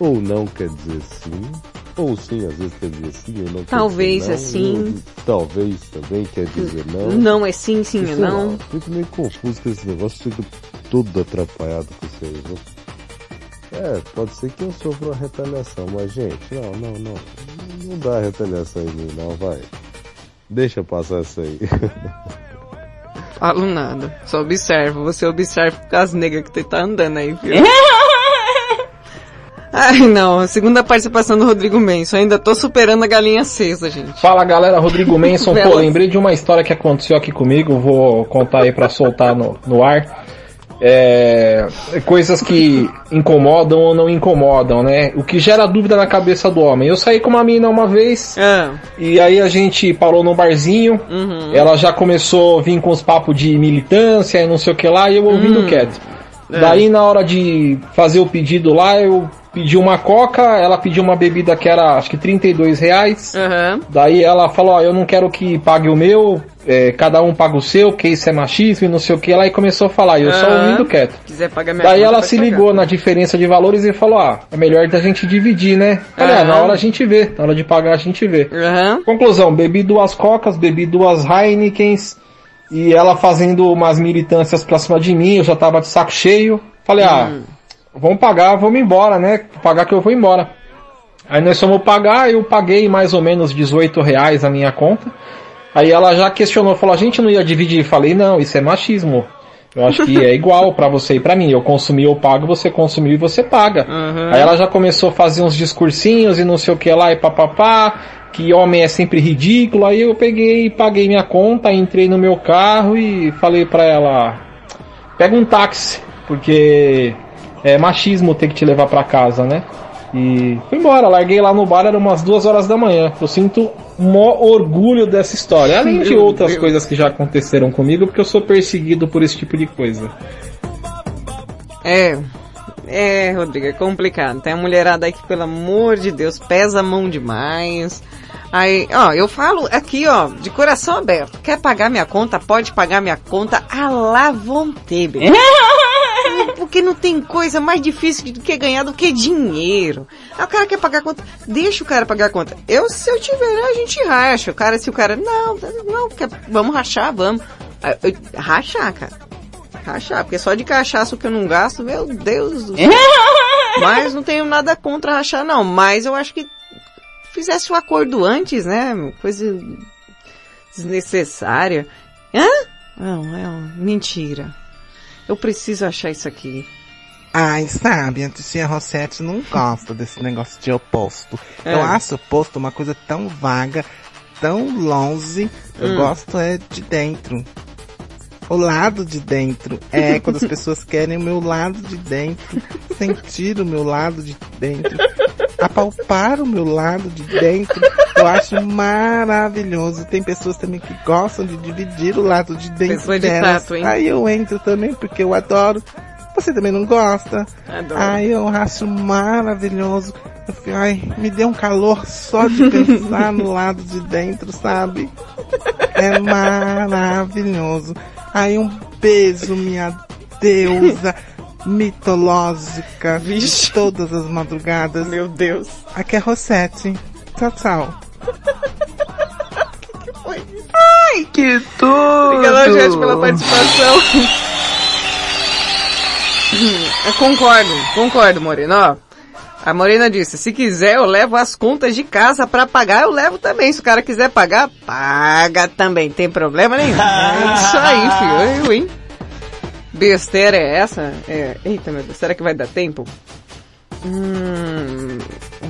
ou não quer dizer sim, ou sim às vezes quer dizer sim ou não Talvez quer é dizer sim. não, ou talvez também quer dizer não. Não é sim, sim E é sei lá, não. Fico meio confuso com esse negócio, fico todo atrapalhado com isso aí, viu? É, pode ser que eu sofra uma retaliação, mas gente, não, não, não. Não dá retaliação em mim não, vai. Deixa passar isso aí. Falo nada. Só observo. Você observa com as negras que tá andando aí, viu? Ai, não. Segunda participação do Rodrigo Menso. Ainda tô superando a galinha acesa, gente. Fala galera, Rodrigo Menson. Pô, lembrei de uma história que aconteceu aqui comigo, vou contar aí pra soltar no, no ar. É, coisas que incomodam ou não incomodam, né? O que gera dúvida na cabeça do homem. Eu saí com uma mina uma vez e aí a gente parou no barzinho. Uhum. Ela já começou a vir com os papos de militância e não sei o que lá e eu ouvindo Hum. quieto. É. Daí na hora de fazer o pedido lá, eu pedi uma coca, ela pediu uma bebida que era acho que 32 reais. Daí ela falou, ó, eu não quero que pague o meu, é, cada um paga o seu, que isso é machismo e não sei o que lá, e começou a falar, eu só Aham. ouvindo quieto. Quiser pagar minha Daí ela se pagar. ligou na diferença de valores e falou, ah, é melhor da gente dividir, né? Falei, ah, Aham. na hora a gente vê, na hora de pagar a gente vê. Conclusão, bebi duas cocas, bebi duas Heinekens, e ela fazendo umas militâncias pra cima de mim, eu já tava de saco cheio. Falei, ah, Hum. Vamos pagar, vamos embora, né? Pagar que eu vou embora. Aí nós fomos pagar, eu paguei mais ou menos 18 reais a minha conta. Aí ela já questionou, falou, a gente não ia dividir. Falei, não, isso é machismo. Eu acho que é igual pra você e pra mim. Eu consumi, eu pago, você consumiu e você paga. Aí ela já começou a fazer uns discursinhos e não sei o que lá e papapá, que homem é sempre ridículo. Aí eu peguei e paguei minha conta, entrei no meu carro e falei pra ela, pega um táxi, porque é machismo ter que te levar pra casa, né? E fui embora, larguei lá no bar, era umas duas horas da manhã. Eu sinto mó orgulho dessa história. Além de Meu outras Deus. coisas que já aconteceram comigo, porque eu sou perseguido por esse tipo de coisa. É. É, Rodrigo, é complicado. Tem a mulherada aí que, pelo amor de Deus, pesa a mão demais. Aí, ó, eu falo aqui, ó, de coração aberto. Quer pagar minha conta? Pode pagar minha conta à la vontade. Porque não tem coisa mais difícil do que ganhar do que dinheiro. Ah, o cara quer pagar a conta, deixa o cara pagar a conta. Eu, se eu tiver, a gente racha. O cara, se o cara, não, não, quer, vamos rachar, vamos. Ah, eu- Rachar, cara. Rachar, porque só de cachaça que eu não gasto, meu Deus do céu. Mas não tenho nada contra rachar, não. Mas eu acho que fizesse o acordo antes, né? Coisa desnecessária. Hã? Não, é uma mentira. Eu preciso achar isso aqui. Ai, sabe, a tia Rossetti não gosta desse negócio de oposto. É. Eu acho oposto uma coisa tão vaga, tão longe. Eu Hum. gosto é de dentro. O lado de dentro. É quando as pessoas querem o meu lado de dentro. Sentir o meu lado de dentro. Apalpar o meu lado de dentro. Eu acho maravilhoso. Tem pessoas também que gostam de dividir o lado de dentro Pessoa de delas. tato, hein? Aí eu entro também porque eu adoro. Você também não gosta? Adoro. Ai, eu acho maravilhoso. Eu fico, ai, me deu um calor só de pensar no lado de dentro, sabe? É maravilhoso. Ai, um beijo, minha deusa mitológica de todas as madrugadas. Meu Deus. Aqui é Rossetti. Tchau, tchau. Ai, que tudo! Obrigada, gente, pela participação. Eu concordo, concordo, Morena. Ó, a Morena disse, se quiser eu levo as contas de casa pra pagar, eu levo também. Se o cara quiser pagar, paga também. Tem problema nenhum. É isso aí, filho. Eu, hein? Besteira é essa? É, eita, meu Deus, será que vai dar tempo? Hum,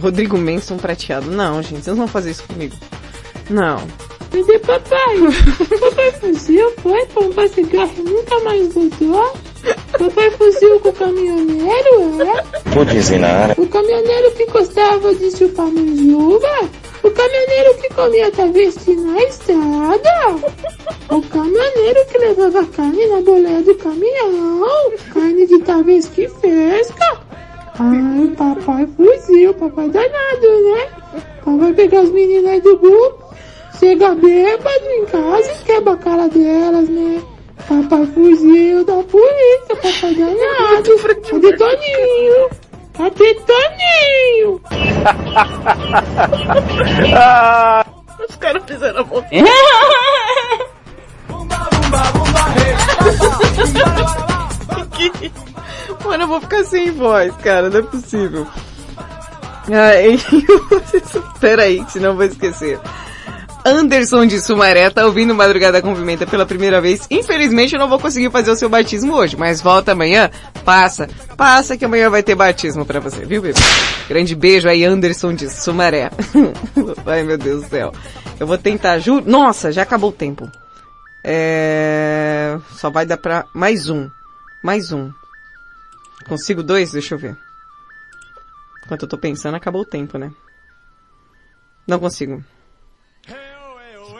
Rodrigo Manson prateado. Não, gente, vocês não vão fazer isso comigo. Não. Cadê papai? papai fugiu, foi pra um cigarro e nunca mais voltou? Papai fugiu com o caminhoneiro, é? Vou dizer na área. O caminhoneiro que gostava de chupar manjuba? O caminhoneiro que comia travesti na estrada? O caminhoneiro que levava carne na boleia do caminhão? Carne de travesti fresca? Ai, papai fugiu, papai danado, né? Papai pegar as meninas aí do grupo, chega bêbado em casa e quebra a cara delas, né? Papai fugiu da polícia, papai danado. Cadê Toninho? Cadê Toninho? Os caras fizeram a mão. Que- Mano, eu vou ficar sem voz, cara, não é possível. Ai, peraí, senão eu vou esquecer. Anderson de Sumaré tá ouvindo Madrugada com Pimenta pela primeira vez. Infelizmente eu não vou conseguir fazer o seu batismo hoje, mas volta amanhã, passa, passa que amanhã vai ter batismo pra você, viu, bebê? Grande beijo aí, Anderson de Sumaré. Ai, meu Deus do céu. Eu vou tentar, juro. Nossa, já acabou o tempo. É... Só vai dar pra mais um. Mais um. Consigo dois? Deixa eu ver. Enquanto eu tô pensando, acabou o tempo, né? Não consigo.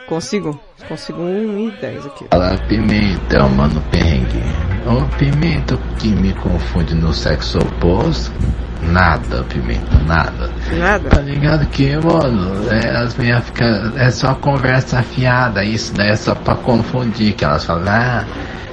Consigo? Consigo um e dez aqui. Fala pimenta, mano perrengue. Ô pimenta que me confunde no sexo oposto. Nada, pimenta, nada. Nada? Tá ligado que, mano, é, as minhas ficam. É só conversa afiada, isso daí é só pra confundir. Que elas falam, ah,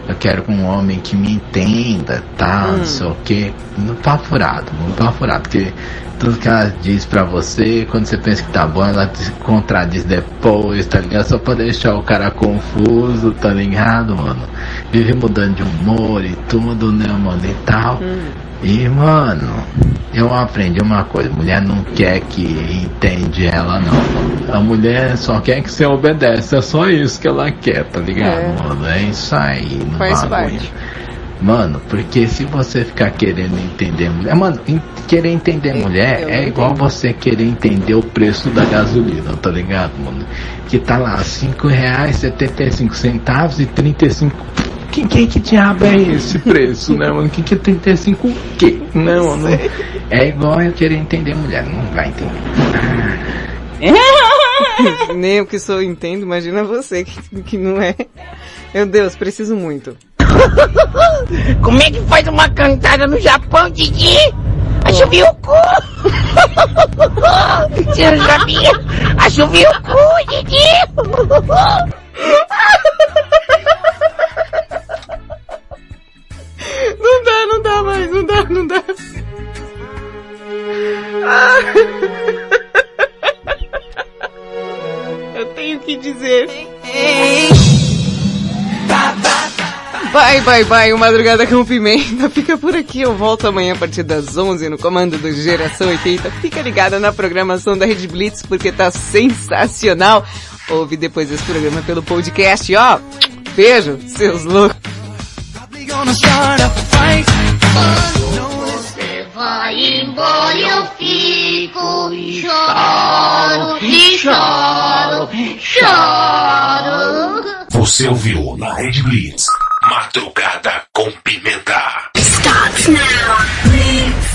eu quero um homem que me entenda, tal, Hum. não sei o que. Não tá furado, não tá furado, porque tudo que ela diz pra você, quando você pensa que tá bom, ela te contradiz depois, tá ligado? Só pra deixar o cara confuso, tá ligado, mano? Vive mudando de humor e tudo, né, mano, e tal. E, mano, eu aprendi uma coisa: mulher não quer que entende ela, não. A mulher só quer que você obedece. É só isso que ela quer, tá ligado, é. mano? É isso aí. Não Faz bagulho. parte. Mano, porque se você ficar querendo entender mulher. É, mano, querer entender mulher eu, é igual você querer entender o preço da gasolina, tá ligado, mano? Que tá lá R$ 5,75 e 35 que, que, que diabo é esse preço, né, mano? Que que é 35 o quê? Não, não. É igual eu querer entender mulher, não vai entender. Nem o que sou entendo, imagina você que, que não é. Meu Deus, preciso muito. Como é que faz uma cantada no Japão, Didi? Assoviu o cu! Você não sabia? Assoviu o cu, Didi! Mais, não dá, não dá. Ah. Eu tenho que dizer. Bye, bye, bye. O Madrugada com Pimenta fica por aqui. Eu volto amanhã a partir das 11 no comando do Geração 80. Fica ligada na programação da Rede Blitz porque tá sensacional. Ouve depois esse programa pelo podcast, ó. Beijo, seus loucos. Quando você vai embora eu fico e choro, e choro, choro. Você ouviu na Red Blitz, Madrugada com Pimenta. Stop now, Blitz.